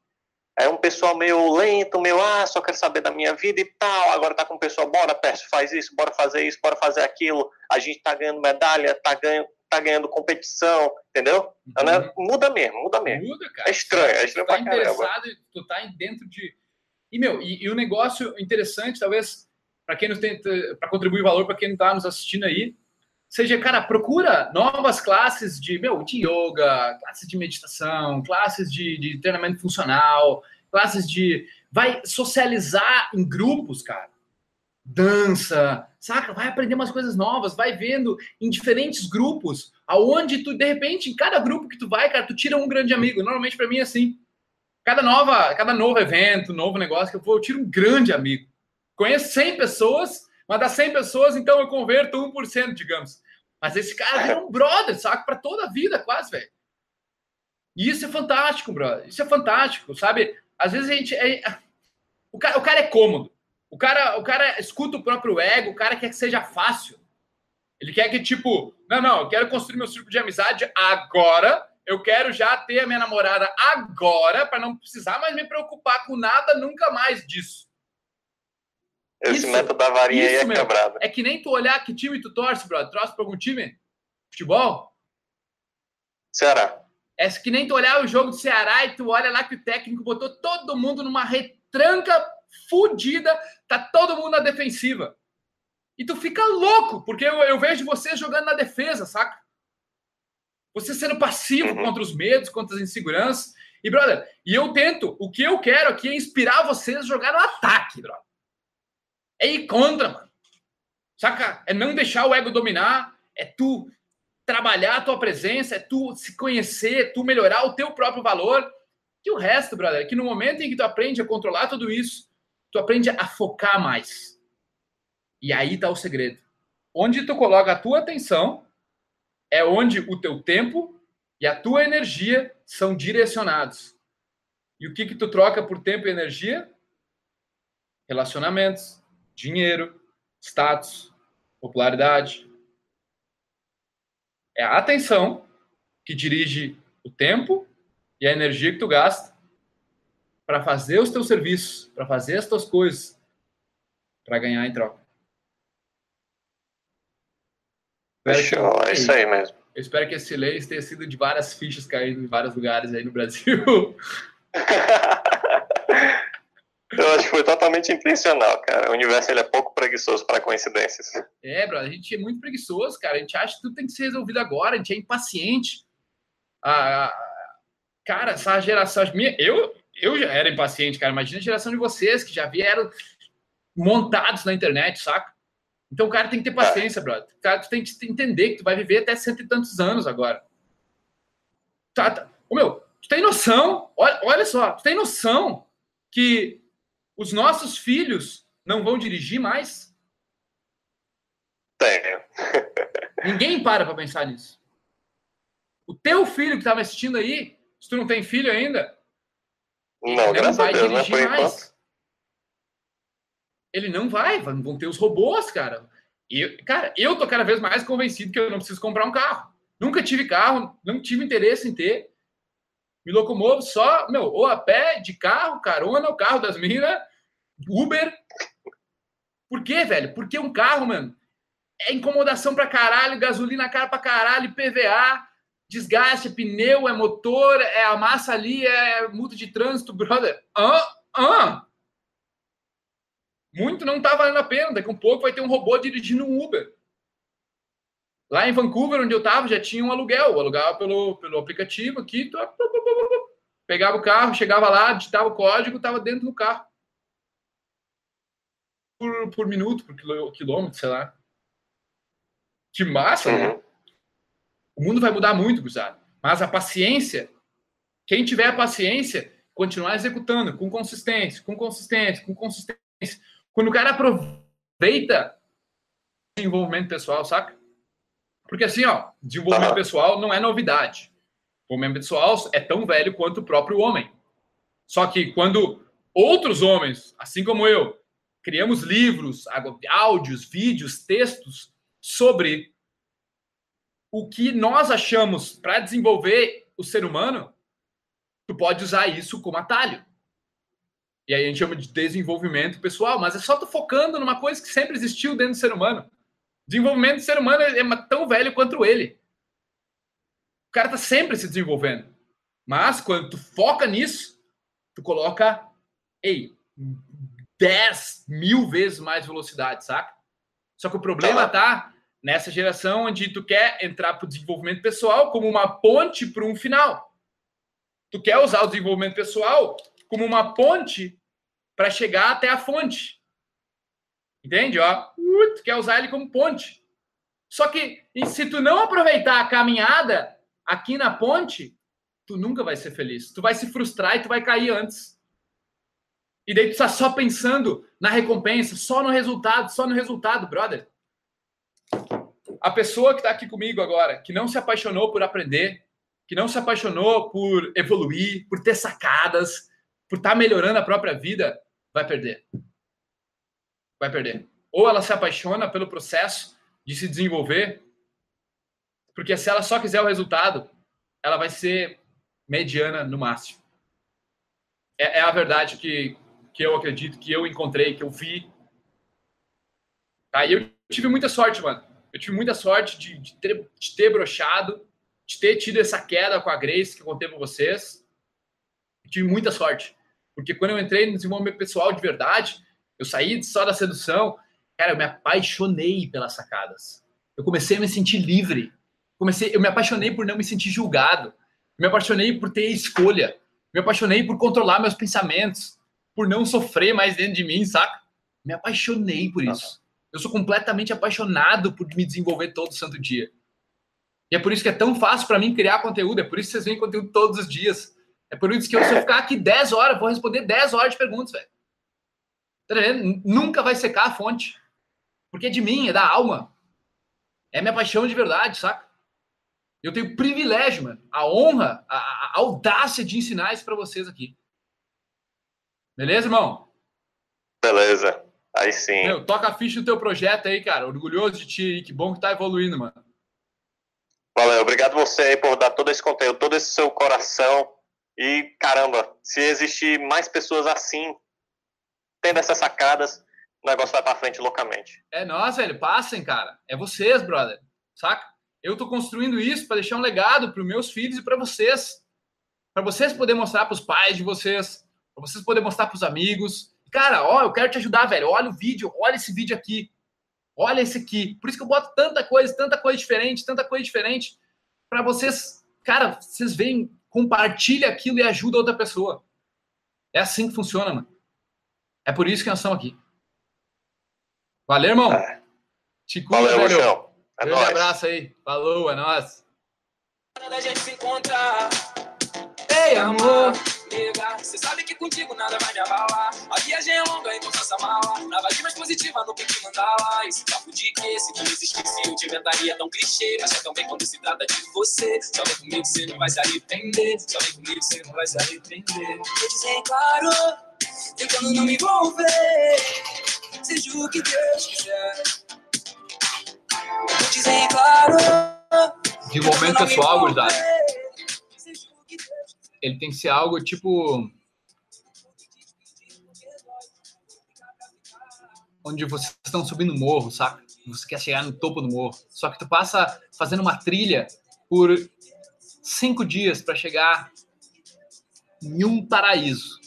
É um pessoal meio lento, meio, ah, só quero saber da minha vida e tal, agora tá com o pessoal, bora, Pércio, faz isso, bora fazer isso, bora fazer aquilo, a gente tá ganhando medalha, tá ganhando, tá ganhando competição, entendeu? Uhum. Muda mesmo, muda mesmo. Muda, cara. É estranho, é estranho tu tá interessado, tu tá dentro de... E, meu, e, e um negócio interessante, talvez, para quem nos tem, para contribuir valor para quem não tá nos assistindo aí, seja, cara, procura novas classes de, meu, de yoga, classes de meditação, classes de, de treinamento funcional, classes de... Vai socializar em grupos, cara. Dança, saca? Vai aprender umas coisas novas, vai vendo em diferentes grupos, aonde tu, de repente, em cada grupo que tu vai, cara, tu tira um grande amigo. Normalmente, para mim, é assim. Cada, nova, cada novo evento, novo negócio que eu vou, eu tiro um grande amigo. Conheço 100 pessoas, mas das 100 pessoas, então eu converto 1%, digamos. Mas esse cara vira um brother, saca? Para toda a vida, quase, velho. E isso é fantástico, brother. Isso é fantástico, sabe? Às vezes a gente. É... O, cara, o cara é cômodo. O cara, o cara escuta o próprio ego, o cara quer que seja fácil. Ele quer que, tipo, não, não, eu quero construir meu círculo de amizade agora. Eu quero já ter a minha namorada agora, para não precisar mais me preocupar com nada nunca mais disso. Esse isso, método da varinha isso, aí é meu, quebrado. É que nem tu olhar que time tu torce, brother. Torce pra algum time? Futebol? Ceará. É que nem tu olhar o jogo do Ceará e tu olha lá que o técnico botou todo mundo numa retranca fodida, tá todo mundo na defensiva. E tu fica louco, porque eu, eu vejo você jogando na defesa, saca? Você sendo passivo uhum. contra os medos, contra as inseguranças. E, brother, e eu tento, o que eu quero aqui é inspirar vocês a jogar no ataque, brother é ir contra, mano. Saca? É não deixar o ego dominar, é tu trabalhar a tua presença, é tu se conhecer, é tu melhorar o teu próprio valor. E o resto, brother, é que no momento em que tu aprende a controlar tudo isso, tu aprende a focar mais. E aí tá o segredo. Onde tu coloca a tua atenção é onde o teu tempo e a tua energia são direcionados. E o que que tu troca por tempo e energia? Relacionamentos, dinheiro, status, popularidade. É a atenção que dirige o tempo e a energia que tu gasta para fazer os teus serviços, para fazer as tuas coisas, para ganhar em troca. Fechou, é isso aí mesmo. Eu espero que esse silêncio tenha sido de várias fichas caindo em vários lugares aí no Brasil. *laughs* Eu acho que foi totalmente intencional, cara. O universo ele é pouco preguiçoso para coincidências. É, bro, a gente é muito preguiçoso, cara. A gente acha que tudo tem que ser resolvido agora, a gente é impaciente. Ah, cara, essa geração. Minha, eu, eu já era impaciente, cara. Imagina a geração de vocês que já vieram montados na internet, saca? Então o cara tem que ter paciência, é. brother. O cara tu tem que entender que tu vai viver até cento e tantos anos agora. Tá, tá. Ô, meu, tu tem noção? Olha, olha só, tu tem noção que os nossos filhos não vão dirigir mais? Tenho. Ninguém para para pensar nisso. O teu filho que estava assistindo aí, se tu não tem filho ainda, não, ele não vai Deus, né, dirigir mais. Enquanto. Ele não vai, vão ter os robôs, cara. E, cara, eu tô cada vez mais convencido que eu não preciso comprar um carro. Nunca tive carro, não tive interesse em ter. Me locomovo só, meu, ou a pé, de carro, carona, o carro das minas, Uber. Por quê, velho? Porque um carro, mano, é incomodação pra caralho, gasolina cara pra caralho, PVA, desgaste, pneu, é motor, é a massa ali, é multa de trânsito, brother. Ah, ah. Muito não tá valendo a pena. Daqui a um pouco vai ter um robô dirigindo um Uber. Lá em Vancouver, onde eu tava, já tinha um aluguel. Eu alugava pelo, pelo aplicativo aqui. Pegava o carro, chegava lá, digitava o código, tava dentro do carro. Por, por minuto, por quilômetro, sei lá. Que massa, né? Uhum. O mundo vai mudar muito, Gustavo. Mas a paciência, quem tiver a paciência, continuar executando com consistência, com consistência, com consistência. Quando o cara aproveita o desenvolvimento pessoal, saca? Porque assim, ó, desenvolvimento Aham. pessoal não é novidade. O desenvolvimento pessoal é tão velho quanto o próprio homem. Só que quando outros homens, assim como eu, criamos livros, áudios, vídeos, textos sobre o que nós achamos para desenvolver o ser humano, tu pode usar isso como atalho. E aí a gente chama de desenvolvimento pessoal, mas é só tu focando numa coisa que sempre existiu dentro do ser humano. Desenvolvimento do ser humano é tão velho quanto ele. O cara tá sempre se desenvolvendo. Mas quando tu foca nisso, tu coloca, ei, 10 mil vezes mais velocidade, saca? Só que o problema tá nessa geração onde tu quer entrar para o desenvolvimento pessoal como uma ponte para um final. Tu quer usar o desenvolvimento pessoal como uma ponte para chegar até a fonte. Entende? Ó, tu quer usar ele como ponte. Só que se tu não aproveitar a caminhada aqui na ponte, tu nunca vai ser feliz. Tu vai se frustrar e tu vai cair antes. E daí tu tá só pensando na recompensa, só no resultado, só no resultado, brother. A pessoa que tá aqui comigo agora, que não se apaixonou por aprender, que não se apaixonou por evoluir, por ter sacadas, por estar melhorando a própria vida, vai perder. Vai perder. Ou ela se apaixona pelo processo de se desenvolver, porque se ela só quiser o resultado, ela vai ser mediana no máximo. É, é a verdade que, que eu acredito, que eu encontrei, que eu vi. Tá? E eu tive muita sorte, mano. Eu tive muita sorte de, de, ter, de ter brochado, de ter tido essa queda com a Grace que eu contei para vocês. Eu tive muita sorte. Porque quando eu entrei no desenvolvimento pessoal de verdade, eu saí só da sedução, cara, eu me apaixonei pelas sacadas. Eu comecei a me sentir livre. Comecei, eu me apaixonei por não me sentir julgado. Eu me apaixonei por ter escolha. Me apaixonei por controlar meus pensamentos, por não sofrer mais dentro de mim, saca? Me apaixonei por isso. Eu sou completamente apaixonado por me desenvolver todo santo dia. E é por isso que é tão fácil para mim criar conteúdo, é por isso que vocês veem conteúdo todos os dias. É por isso que eu, se eu ficar aqui 10 horas, vou responder 10 horas de perguntas, velho. Tá? Nunca vai secar a fonte. Porque é de mim, é da alma. É minha paixão de verdade, saca? Eu tenho o privilégio, mano, a honra, a, a audácia de ensinar isso para vocês aqui. Beleza, irmão? Beleza. Aí sim. Meu, toca a ficha do teu projeto aí, cara. Orgulhoso de ti. Que bom que tá evoluindo, mano. Valeu. Obrigado você aí por dar todo esse conteúdo, todo esse seu coração. E, caramba, se existir mais pessoas assim, tendo essas sacadas, o negócio vai pra frente loucamente. É nós, velho. Passem, cara. É vocês, brother. Saca? Eu tô construindo isso para deixar um legado para meus filhos e para vocês. Para vocês poderem mostrar para os pais de vocês, para vocês poderem mostrar para os amigos. Cara, ó, eu quero te ajudar, velho. Olha o vídeo, olha esse vídeo aqui. Olha esse aqui. Por isso que eu boto tanta coisa, tanta coisa diferente, tanta coisa diferente para vocês, cara, vocês veem, compartilha aquilo e ajuda outra pessoa. É assim que funciona, mano. É por isso que nós estamos aqui. Valeu, irmão. É. Te cuida, Valeu, velho. É Grande nóis. abraço aí. Falou, é nóis. da gente se encontrar. Ei, amor. Nega, cê sabe que contigo nada vai me abalar. A viagem é longa, então faça mala. Na vibe mais positiva, no pique mandala. Esse papo de que se não existisse, eu te inventaria tão clichê. Mas é tão bem quando se trata de você. Só vem comigo, cê não vai se arrepender. Só vem comigo, cê não vai se arrepender. Vou dizer claro, tentando não me envolver. Seja o que Deus quiser. Vou dizer claro. Desenvolvimento pessoal, gurizada. Quiser. ele tem que ser algo tipo onde vocês estão subindo o morro, saca? Você quer chegar no topo do morro. Só que tu passa fazendo uma trilha por cinco dias para chegar em um paraíso.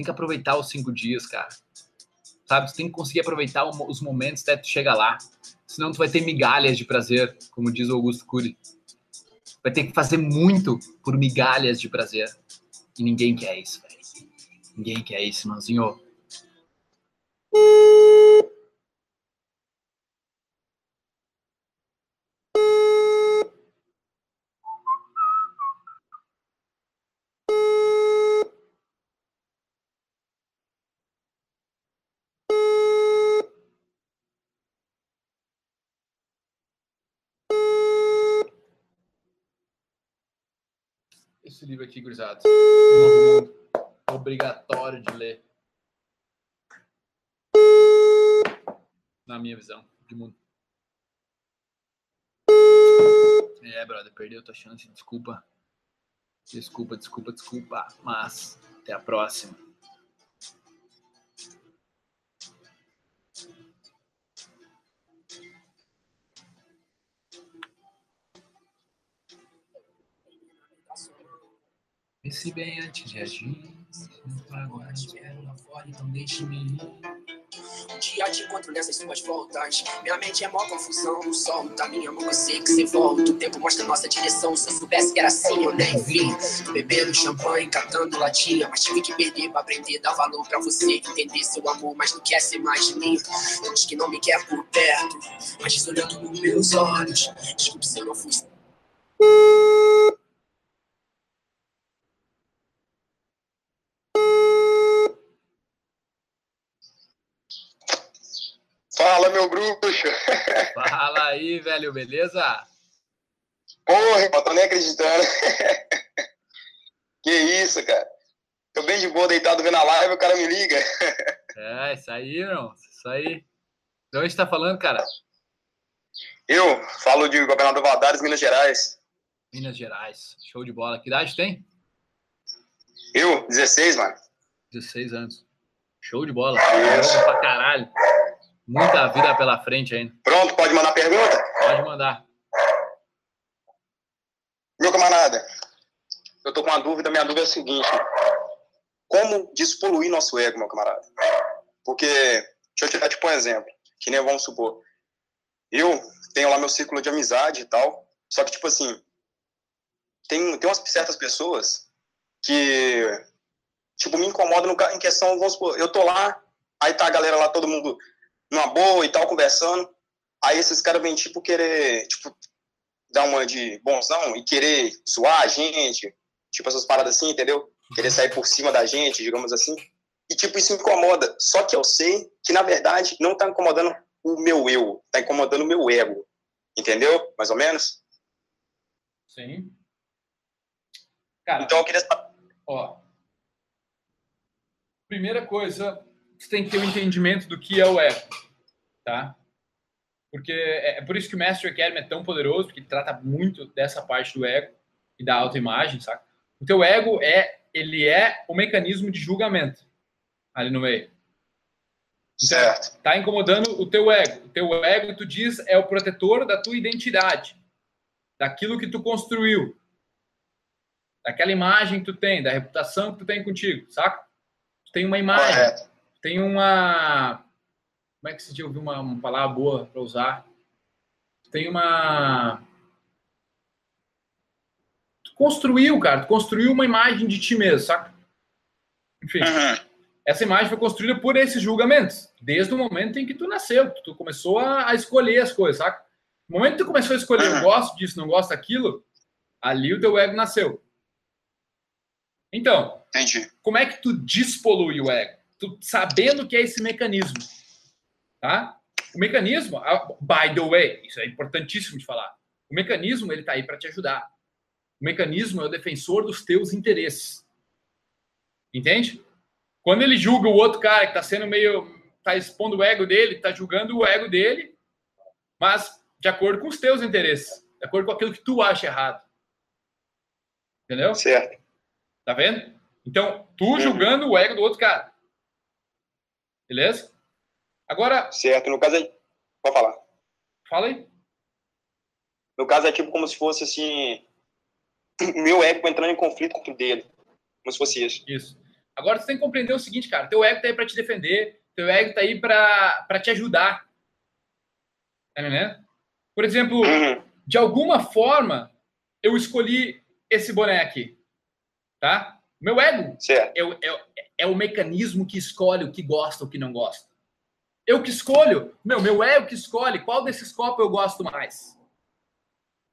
Tem que aproveitar os cinco dias, cara. Sabe? Você tem que conseguir aproveitar os momentos até tu chegar lá. Senão tu vai ter migalhas de prazer, como diz o Augusto Cury. Vai ter que fazer muito por migalhas de prazer. E ninguém quer isso, velho. Ninguém quer isso, irmãozinho. Esse livro aqui, gurizada. Obrigatório de ler. na minha visão de mundo. É, brother, perdeu tua chance, desculpa. Desculpa, desculpa, desculpa. Mas até a próxima. Pense bem antes de agir. Agora espero lá fora, então deixe-me ir dia te encontro nessas suas voltas. Minha mente é mó confusão, não solta. Minha mão eu sei que você volta. O tempo mostra nossa direção. Se eu soubesse que era assim, eu nem vim. Bebendo champanhe, catando latinha. Mas tive que perder pra aprender, dar valor pra você. Entender seu amor, mas não quer ser mais de mim. Diz que não me quer por perto, mas olhando nos meus olhos. Desculpe se eu não fui. Fala, meu bruxo. *laughs* Fala aí, velho, beleza? Porra, irmão, tô nem acreditando. que isso, cara. Tô bem de boa, deitado vendo a live, o cara me liga. é, isso aí, irmão. Isso aí. De onde tá falando, cara? Eu falo de Governador Valadares, Minas Gerais. Minas Gerais. Show de bola. Que idade tem? Eu? 16, mano. 16 anos. Show de bola. Isso. Pra caralho. Muita vida pela frente ainda. Pronto, pode mandar pergunta? Pode mandar. Meu camarada, eu tô com uma dúvida, minha dúvida é a seguinte. Como despoluir nosso ego, meu camarada? Porque, deixa eu te dar tipo um exemplo, que nem vamos supor. Eu tenho lá meu círculo de amizade e tal, só que, tipo assim, tem, tem umas certas pessoas que, tipo, me incomodam no, em questão, vamos supor, eu tô lá, aí tá a galera lá, todo mundo numa boa e tal, conversando. Aí esses caras vêm, tipo, querer, tipo, dar uma de bonzão e querer zoar a gente, tipo, essas paradas assim, entendeu? Querer sair por cima da gente, digamos assim. E, tipo, isso me incomoda. Só que eu sei que, na verdade, não tá incomodando o meu eu, tá incomodando o meu ego. Entendeu? Mais ou menos? Sim. Cara, então eu queria. Ó. Primeira coisa, você tem que ter um entendimento do que é o ego, tá? Porque é, é por isso que o Master Academy é tão poderoso, porque ele trata muito dessa parte do ego e da autoimagem, saca? O teu ego é, ele é o mecanismo de julgamento ali no meio. Então, certo. Tá incomodando o teu ego. O teu ego, tu diz, é o protetor da tua identidade, daquilo que tu construiu, daquela imagem que tu tem, da reputação que tu tem contigo, saca? Tu tem uma imagem. Correto tem uma. Como é que se ouviu uma, uma palavra boa para usar? Tem uma. Tu construiu, cara, tu construiu uma imagem de ti mesmo, saca? Enfim. Uhum. Essa imagem foi construída por esses julgamentos, desde o momento em que tu nasceu, tu começou a, escolher as coisas, saca? No momento que tu começou a escolher, eu gosto disso, não gosto daquilo, ali o teu ego nasceu. Então, Entendi. como é que tu despolui o ego? Tu sabendo que é esse mecanismo, tá? O mecanismo, by the way, isso é importantíssimo de falar. O mecanismo ele tá aí para te ajudar. O mecanismo é o defensor dos teus interesses. Entende? Quando ele julga o outro cara que tá sendo meio tá expondo o ego dele, tá julgando o ego dele, mas de acordo com os teus interesses, de acordo com aquilo que tu acha errado. Entendeu? Certo. Tá vendo? Então, tu julgando o ego do outro cara. Beleza? Agora, Certo. No caso é. Pode falar. fala aí. No caso é tipo como se fosse assim. *clears throat* Meu ego entrando em conflito com o dele. Como se fosse isso. Isso. Agora você tem que compreender o seguinte, cara. Teu ego tá aí pra te defender. Teu ego tá aí pra, pra te ajudar. Tá entendendo? Por exemplo, Uhum. de alguma forma, eu escolhi esse boné aqui. Tá? Meu ego Certo. é, o- é, o- é mecanismo que escolhe o que gosta ou o que não gosta. Eu que escolho, meu, meu ego que escolhe qual desses copos eu gosto mais.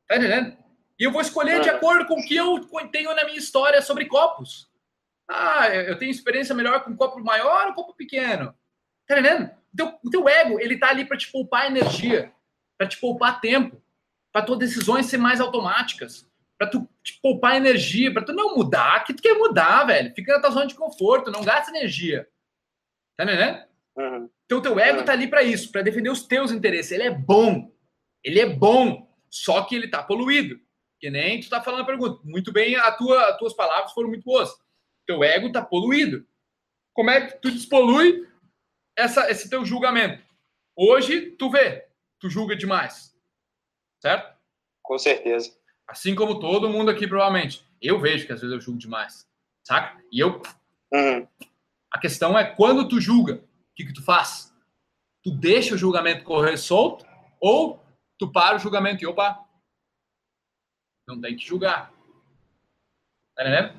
Tá entendendo? E eu vou escolher de Uhum. acordo com o que eu tenho na minha história sobre copos. Ah, eu tenho experiência melhor com copo maior ou copo pequeno. Tá entendendo? Então, o teu ego, ele tá ali para te poupar energia, para te poupar tempo, para tuas decisões ser mais automáticas, para tu te poupar energia, para tu não mudar, que tu quer mudar, velho. Fica na tua zona de conforto, não gasta energia. Tá entendendo? Uhum. Então, teu ego Hum. tá ali para isso, para defender os teus interesses. Ele é bom. Ele é bom, só que ele tá poluído. Que nem tu tá falando a pergunta. Muito bem, a tua, as tuas palavras foram muito boas. Teu ego tá poluído. Como é que tu despolui essa, esse teu julgamento? Hoje, tu vê, tu julga demais. Certo? Com certeza. Assim como todo mundo aqui, provavelmente. Eu vejo que às vezes eu julgo demais. Saca? E eu Uhum. a questão é quando tu julga, o que, que tu faz? Tu deixa o julgamento correr solto ou tu para o julgamento e opa, não tem que julgar. Tá entendendo?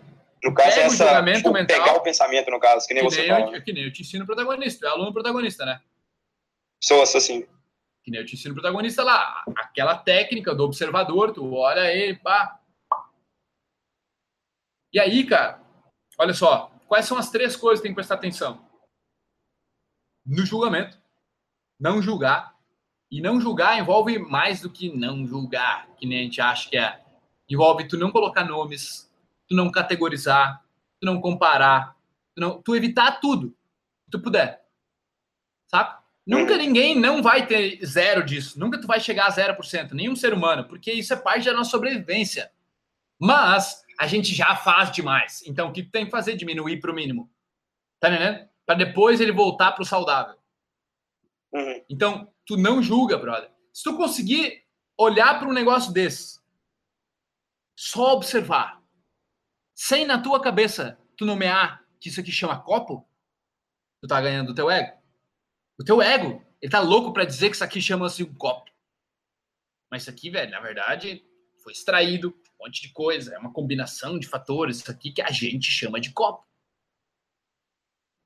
No caso, Pega é o essa. julgamento Tipo, mental. pegar o pensamento, no caso, que nem Que você nem, fala. eu, que nem eu te ensino protagonista, é aluno protagonista, né? Sou assim. Que nem eu te ensino protagonista lá. Aquela técnica do observador, tu olha ele, pá. E aí, cara, olha só, quais são as três coisas que tem que prestar atenção? No julgamento, não julgar. E não julgar envolve mais do que não julgar, que nem a gente acha que é. Envolve tu não colocar nomes, tu não categorizar, tu não comparar, tu, não, tu evitar tudo que tu puder. Saca? Nunca ninguém não vai ter zero disso. Nunca tu vai chegar a 0%, nenhum ser humano, porque isso é parte da nossa sobrevivência. Mas a gente já faz demais. Então o que tu tem que fazer? Diminuir para o mínimo. Tá entendendo? Para depois ele voltar para o saudável. Uhum. Então, tu não julga, brother. Se tu conseguir olhar para um negócio desse, só observar, sem na tua cabeça tu nomear que isso aqui chama copo, tu tá ganhando o teu ego. O teu ego, ele tá louco para dizer que isso aqui chama-se um copo. Mas isso aqui, velho, na verdade, foi extraído um monte de coisa, é uma combinação de fatores, isso aqui que a gente chama de copo.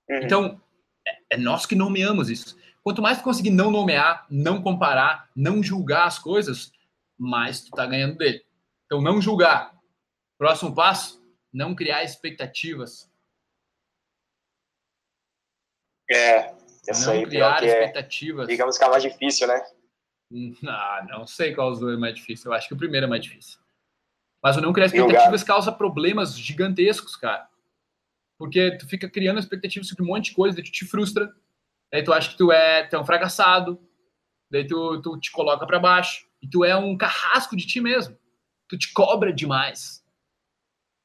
Uhum. Então, é, é nós que nomeamos isso. Quanto mais tu conseguir não nomear, não comparar, não julgar as coisas, mais tu tá ganhando dele. Então, não julgar. Próximo passo, não criar expectativas. É. Isso não aí, criar é. expectativas. Digamos que é mais difícil, né? Hum, Ah, não sei qual dos dois é mais difícil. Eu acho que o primeiro é mais difícil. Mas o não criar expectativas causa problemas gigantescos, cara. Porque tu fica criando expectativas sobre um monte de coisa, daí tu te frustra. Daí tu acha que tu é, tu é um fracassado. Daí tu, tu te coloca pra baixo. E tu é um carrasco de ti mesmo. Tu te cobra demais.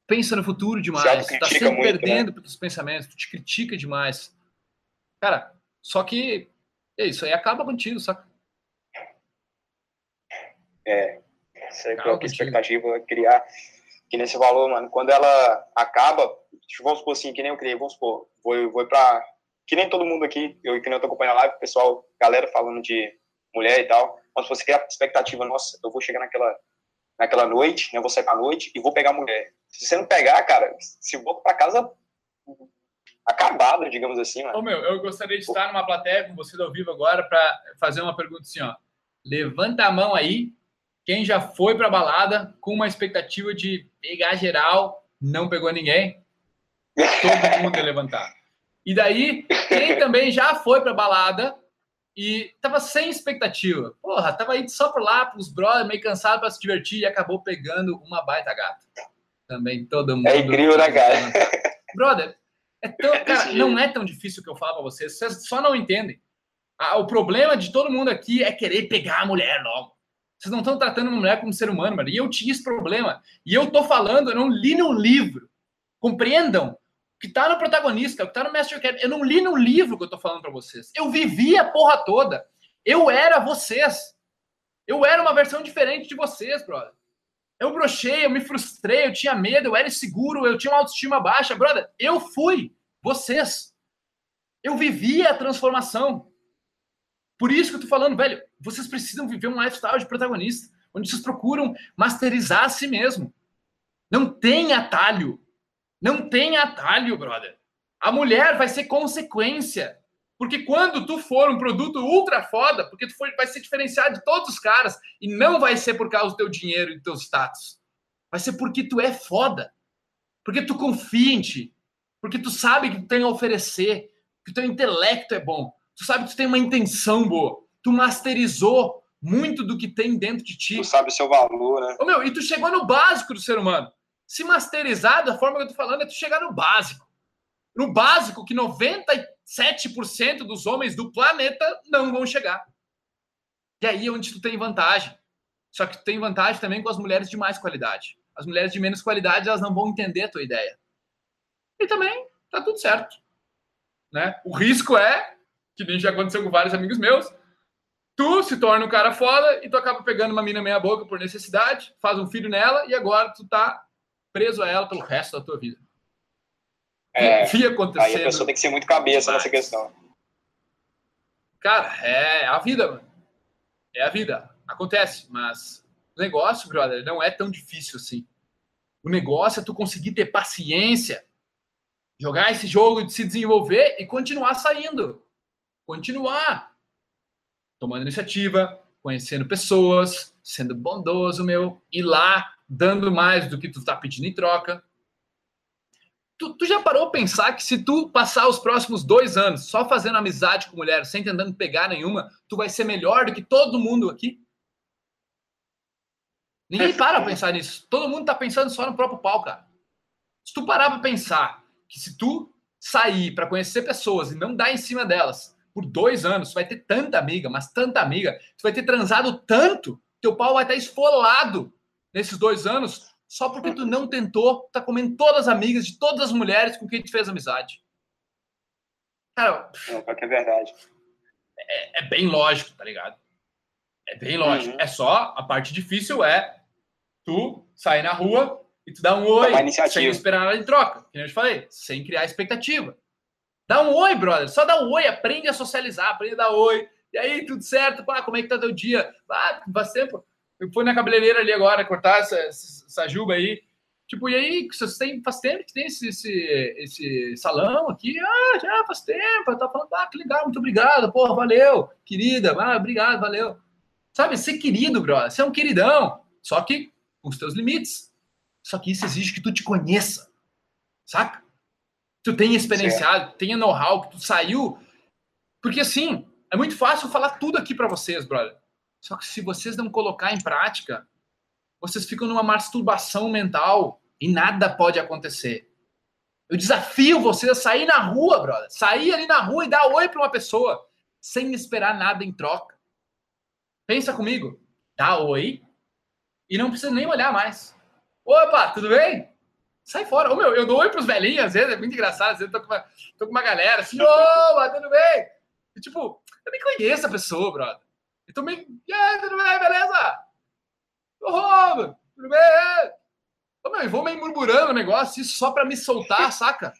Pensa no futuro demais. Tu tá sempre muito, né? perdendo pelos pensamentos. Tu te critica demais. Cara, só que é isso aí acaba contigo, saca? É. Que contigo. expectativa é criar. Que nesse valor, mano. Quando ela acaba, vamos supor assim, que nem eu criei, vamos supor, vou, vou pra. Que nem todo mundo aqui, eu que nem eu tô acompanhando a live, o pessoal, galera falando de mulher e tal. Mas se você criar expectativa, nossa, eu vou chegar naquela, naquela noite, né, eu vou sair pra noite e vou pegar a mulher. Se você não pegar, cara, se volta pra casa acabado, digamos assim, mano. Ô, meu, eu gostaria de estar numa plateia com vocês ao vivo agora para fazer uma pergunta assim, ó. Levanta a mão aí, quem já foi pra balada com uma expectativa de pegar geral, não pegou ninguém. Todo mundo ia levantar. E daí, quem também já foi pra balada e tava sem expectativa. Porra, tava aí só por lá, pros brothers, meio cansado pra se divertir e acabou pegando uma baita gata. Também todo mundo. É incrível, né, cara? Brother, é tão, cara, não é tão difícil o que eu falo pra vocês, vocês só não entendem. Ah, o problema de todo mundo aqui é querer pegar a mulher logo. Vocês não estão tratando uma mulher como ser humano, mano. E eu tinha esse problema. E eu tô falando, eu não li num livro. Compreendam o que tá no protagonista, o que tá no Master Academy. Eu não li no livro que eu tô falando para vocês. Eu vivi a porra toda. Eu era vocês. Eu era uma versão diferente de vocês, brother. Eu brochei, eu me frustrei, eu tinha medo, eu era inseguro, eu tinha uma autoestima baixa. Brother, eu fui vocês. Eu vivi a transformação. Por isso que eu tô falando, velho, vocês precisam viver um lifestyle de protagonista, onde vocês procuram masterizar a si mesmo. Não tem atalho. Não tem atalho, brother. A mulher vai ser consequência. Porque quando tu for um produto ultra foda, porque tu for, vai ser diferenciado de todos os caras, e não vai ser por causa do teu dinheiro e do teu status. Vai ser porque tu é foda. Porque tu confia em ti. Porque tu sabe que tu tem a oferecer. Que teu intelecto é bom. Tu sabe que tu tem uma intenção boa. Tu masterizou muito do que tem dentro de ti. Tu sabe o seu valor, né? Ô, meu, e tu chegou no básico do ser humano. Se masterizar da forma que eu tô falando é tu chegar no básico. No básico que 97% dos homens do planeta não vão chegar. E aí é onde tu tem vantagem. Só que tu tem vantagem também com as mulheres de mais qualidade. As mulheres de menos qualidade, elas não vão entender a tua ideia. E também tá tudo certo. Né? O risco é, que nem já aconteceu com vários amigos meus, tu se torna um cara foda e tu acaba pegando uma mina meia boca por necessidade, faz um filho nela e agora tu tá preso a ela pelo resto da tua vida. É, Via acontecendo. Aí a pessoa tem que ser muito cabeça nessa questão. Cara, é a vida, mano. É a vida. Acontece, mas o negócio, brother, não é tão difícil assim. O negócio é tu conseguir ter paciência, jogar esse jogo de se desenvolver e continuar saindo. Continuar tomando iniciativa, conhecendo pessoas, sendo bondoso, meu, ir lá, dando mais do que tu tá pedindo em troca. Tu, tu já parou a pensar que se tu passar os próximos dois anos só fazendo amizade com mulher, sem tentando pegar nenhuma, tu vai ser melhor do que todo mundo aqui? Ninguém para a pensar nisso. Todo mundo tá pensando só no próprio pau, cara. Se tu parar pra pensar que se tu sair para conhecer pessoas e não dar em cima delas por dois anos, tu vai ter tanta amiga, mas tanta amiga, tu vai ter transado tanto, teu pau vai estar esfolado nesses dois anos, só porque tu não tentou, tá comendo todas as amigas de todas as mulheres com quem tu fez amizade. Cara, Não, que é verdade. é, é bem lógico, tá ligado? É bem lógico. Uhum. É só a parte difícil é tu sair na rua e tu dar um oi sem esperar nada em troca. Que eu te falei, sem criar expectativa. Dá um oi, brother. Só dá um oi, aprende a socializar, aprende a dar oi. E aí, tudo certo? Pá, como é que tá teu dia? Ah, faz tempo. Eu fui na cabeleireira ali agora cortar essa, essa, juba aí. Tipo, e aí, vocês têm, faz tempo que tem esse, esse, esse salão aqui? Ah, já faz tempo. Tá falando, ah, que legal, muito obrigado. Porra, valeu, querida. Ah, obrigado, valeu. Sabe, ser querido, brother. É um queridão. Só que com os teus limites. Só que isso exige que tu te conheça. Saca? Tu tenha experienciado, tenha know-how, que tu saiu. Porque assim, é muito fácil falar tudo aqui para vocês, brother. Só que se vocês não colocar em prática, vocês ficam numa masturbação mental e nada pode acontecer. Eu desafio vocês a sair na rua, brother. Sair ali na rua e dar oi para uma pessoa sem esperar nada em troca. Pensa comigo. Dá oi e não precisa nem olhar mais. Opa, tudo bem? Sai fora. Ô, meu, eu dou oi pros velhinhos, às vezes, é muito engraçado. Às vezes eu tô com uma, tô com uma galera assim, opa, tudo bem? E, tipo, eu nem conheço a pessoa, brother. Eu tô meio, e aí, tudo bem, beleza? Ô, Robo, tudo bem? Ô, meu, eu vou meio murmurando o negócio, isso só pra me soltar, *laughs* saca?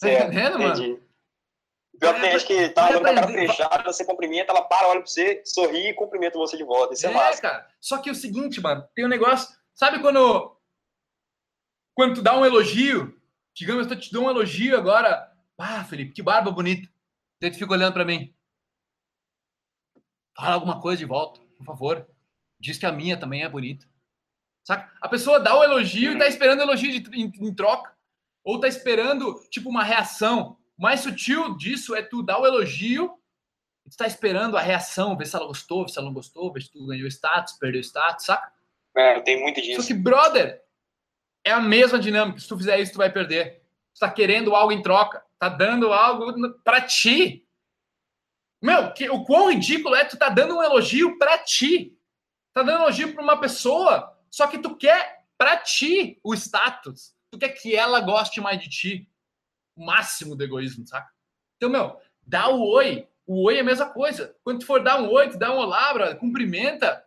Tá É, entendendo, mano? entendi. Pior que tem gente que tá Vai andando com a cara fechada, você cumprimenta, ela para, olha pra você, sorri e cumprimenta você de volta. Isso é, É, massa. cara. Só que é o seguinte, mano, tem um negócio. Sabe quando. Quando tu dá um elogio, digamos, eu te dou um elogio agora. Ah, Felipe, que barba bonita. Daí tu fica olhando pra mim. Fala alguma coisa de volta, por favor. Diz que a minha também é bonita. Saca? A pessoa dá o elogio e tá esperando elogio de- em, em troca. Ou tá esperando, tipo, uma reação. O mais sutil disso é tu dar o elogio e tu tá esperando a reação, ver se ela gostou, ver se ela não gostou, ver se tu ganhou status, perdeu status, saca? É, tem muito Só disso. que, brother, é a mesma dinâmica. Se tu fizer isso, tu vai perder. Tu tá querendo algo em troca. Tá dando algo pra ti. Meu, que, o quão ridículo é tu tá dando um elogio pra ti. Tá dando elogio para uma pessoa, só que tu quer para ti o status. Tu quer que ela goste mais de ti. O máximo do egoísmo, saca? Então, meu, dá o oi. O oi é a mesma coisa. Quando tu for dar um oi, tu dá um olá, brother, cumprimenta,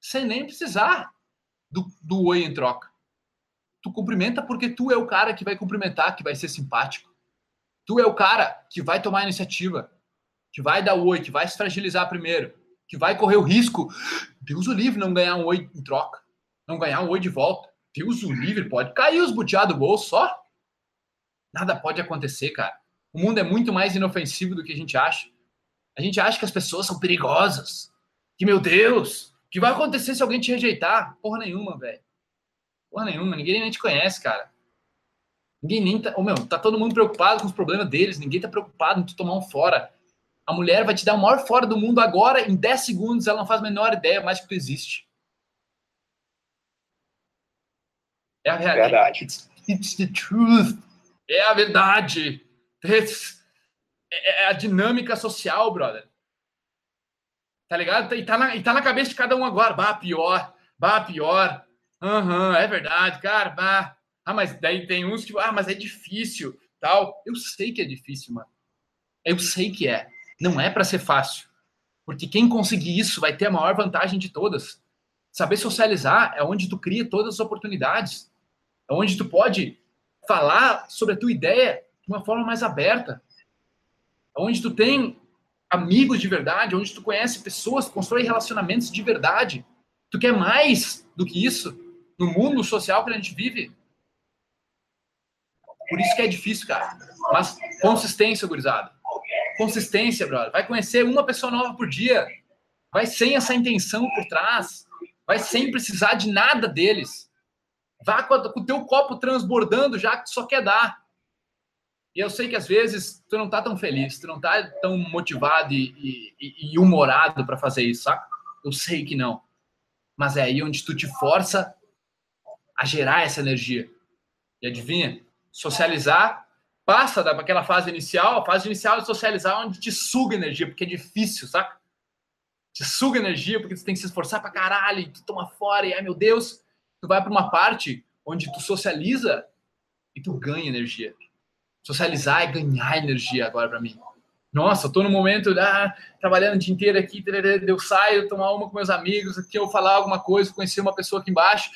sem nem precisar do, do oi em troca. Tu cumprimenta porque tu é o cara que vai cumprimentar, que vai ser simpático. Tu é o cara que vai tomar a iniciativa, que vai dar o oi, que vai se fragilizar primeiro, que vai correr o risco, Deus o livre, não ganhar um oi em troca, não ganhar um oi de volta. Deus o livre, pode cair os buteados do bolso só. Nada pode acontecer, cara. O mundo é muito mais inofensivo do que a gente acha. A gente acha que as pessoas são perigosas. Que, meu Deus, o que vai acontecer se alguém te rejeitar? Porra nenhuma, velho. Porra nenhuma, ninguém nem te conhece, cara. Ninguém nem tá. Oh, meu, tá todo mundo preocupado com os problemas deles, ninguém tá preocupado em tu tomar um fora. A mulher vai te dar o maior fora do mundo agora, em 10 segundos, ela não faz a menor ideia mais que tu existe. É a verdade. Verdade. It's, it's the truth. É a verdade. It's, é, é a dinâmica social, brother. Tá ligado? E tá, na, e tá na cabeça de cada um agora. Bah, pior. Bah, pior. Aham, uhum, é verdade, cara. Bah. Ah, mas daí tem uns que. Ah, mas é difícil. Tal. Eu sei que é difícil, mano. Eu sei que é. Não é para ser fácil. Porque quem conseguir isso vai ter a maior vantagem de todas. Saber socializar é onde tu cria todas as oportunidades. É onde tu pode falar sobre a tua ideia de uma forma mais aberta. É onde tu tem amigos de verdade, onde tu conhece pessoas, constrói relacionamentos de verdade. Tu quer mais do que isso no mundo social que a gente vive? Por isso que é difícil, cara. Mas consistência, gurizada. Consistência, brother. Vai conhecer uma pessoa nova por dia. Vai sem essa intenção por trás. Vai sem precisar de nada deles. Vá com, o teu copo transbordando já que só quer dar. E eu sei que às vezes tu não tá tão feliz, tu não tá tão motivado e, e, e humorado para fazer isso, saca? Eu sei que não. Mas é aí onde tu te força a gerar essa energia. E adivinha? Socializar passa daquela fase inicial, a fase inicial é socializar onde te suga energia, porque é difícil, saca? Te suga energia porque tu tem que se esforçar pra caralho, e tu toma fora, e ai meu Deus, tu vai para uma parte onde tu socializa e tu ganha energia. Socializar é ganhar energia agora para mim. Nossa, eu tô no momento, ah, trabalhando o dia inteiro aqui, eu saio, tomar uma com meus amigos, aqui eu falar alguma coisa, conhecer uma pessoa aqui embaixo,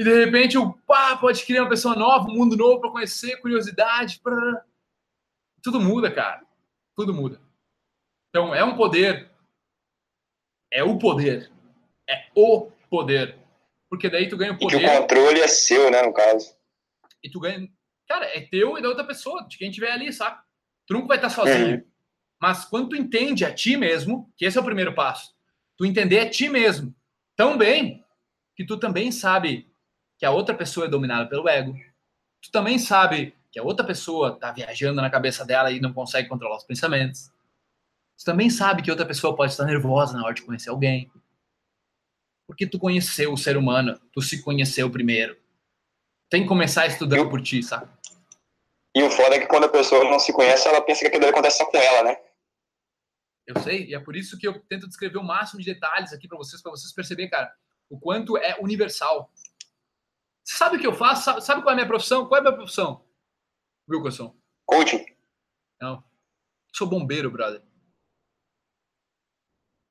e de repente o pá, pode criar uma pessoa nova, um mundo novo para conhecer, curiosidade, tudo muda, cara. Tudo muda. Então é um poder, é o poder, é o poder porque daí tu ganha o poder. E que o controle é seu, né, no caso. E tu ganha. Cara, é teu e da outra pessoa, de quem tiver ali, saca? Tu nunca vai estar sozinho. Uhum. Mas quando tu entende a ti mesmo, que esse é o primeiro passo, tu entender a ti mesmo tão bem que tu também sabe que a outra pessoa é dominada pelo ego. Tu também sabe que a outra pessoa tá viajando na cabeça dela e não consegue controlar os pensamentos. Tu também sabe que outra pessoa pode estar nervosa na hora de conhecer alguém porque tu conheceu o ser humano, tu se conheceu primeiro. Tem que começar estudando eu... por ti, sabe? E o foda é que quando a pessoa não se conhece, ela pensa que aquilo acontece só com ela, né? Eu sei, e é por isso que eu tento descrever o máximo de detalhes aqui para vocês, para vocês perceberem, cara, o quanto é universal. Sabe o que eu faço? Sabe, sabe qual é a minha profissão? Qual é a minha profissão, Wilkerson? Coaching. Não. Sou bombeiro, brother.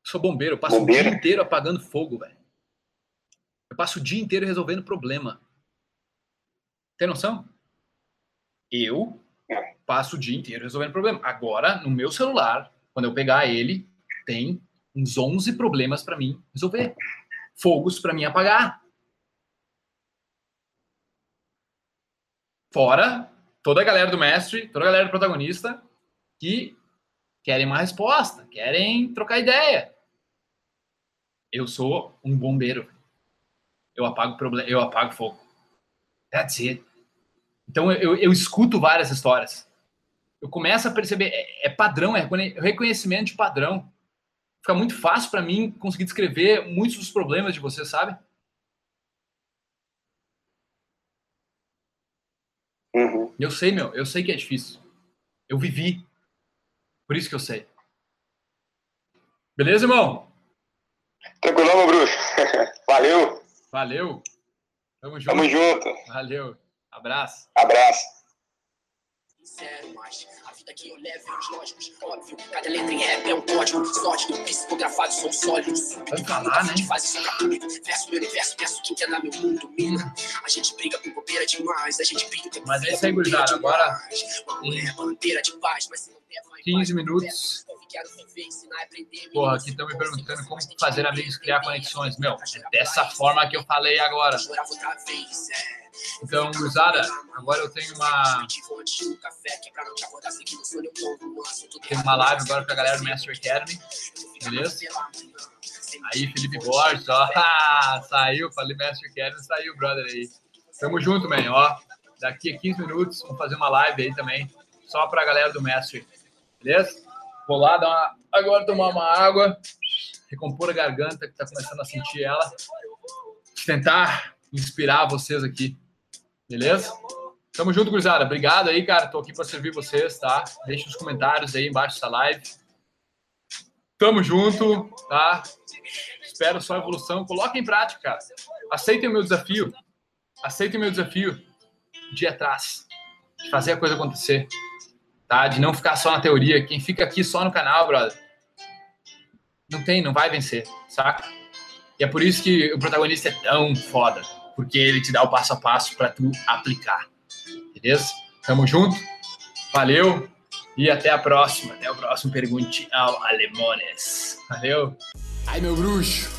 Sou bombeiro, eu passo bombeiro? o dia inteiro apagando fogo, velho. Eu passo o dia inteiro resolvendo problema. Tem noção? Eu passo o dia inteiro resolvendo problema. Agora, no meu celular, quando eu pegar ele, tem uns 11 problemas para mim resolver. Fogos para mim apagar. Fora toda a galera do mestre, toda a galera do protagonista que querem uma resposta, querem trocar ideia. Eu sou um bombeiro eu apago problema, eu apago fogo. That's it. Então eu, eu escuto várias histórias. Eu começo a perceber, é, é padrão, é reconhecimento de padrão. Fica muito fácil para mim conseguir descrever muitos dos problemas de você, sabe? Uhum. Eu sei, meu, eu sei que é difícil. Eu vivi. Por isso que eu sei. Beleza, irmão? Tranquilão, meu bruxo. *laughs* Valeu. Valeu. Tamo junto. Tamo junto. Valeu. Abraço. Abraço. Sincero, mas a vida que eu levo é os lógicos, óbvio. Cada letra em rap é um código sólido. Psicografados são sólidos. Vamos falar, né? Faz isso gratuito. Verso meu universo, peço que entenda meu mundo, mina. A gente briga com bobeira demais. A gente com Mas é isso aí, gurizada. Agora, em bandeira de paz, mas se não der, vai 15 minutos. Porra, aqui estão me perguntando como fazer amigos criar conexões. Meu, é dessa forma que eu falei agora. Então, gurizada, agora eu tenho uma. Tem uma live agora com a galera do Master Academy. Beleza? Aí, Felipe Borges, ó. *laughs* saiu, falei Master Academy, saiu, brother aí. Tamo junto, man, ó. Daqui a 15 minutos, vamos fazer uma live aí também, só pra galera do Mestre. Beleza? Vou lá dar uma, agora tomar uma água, recompor a garganta que tá começando a sentir ela. Tentar inspirar vocês aqui. Beleza? Tamo junto, gurizada. Obrigado aí, cara. Tô aqui para servir vocês, tá? Deixe os comentários aí embaixo dessa live. Tamo junto, tá? Espero só evolução. Coloque em prática, cara. Aceitem o meu desafio. Aceitem o meu desafio de atrás, de fazer a coisa acontecer, tá? De não ficar só na teoria. Quem fica aqui só no canal, brother, não tem, não vai vencer, saca? E é por isso que o protagonista é tão foda, porque ele te dá o passo a passo para tu aplicar. Beleza? Tamo junto. Valeu e até a próxima. Até o próximo Pergunte ao Alemones. Valeu. Ai, meu bruxo.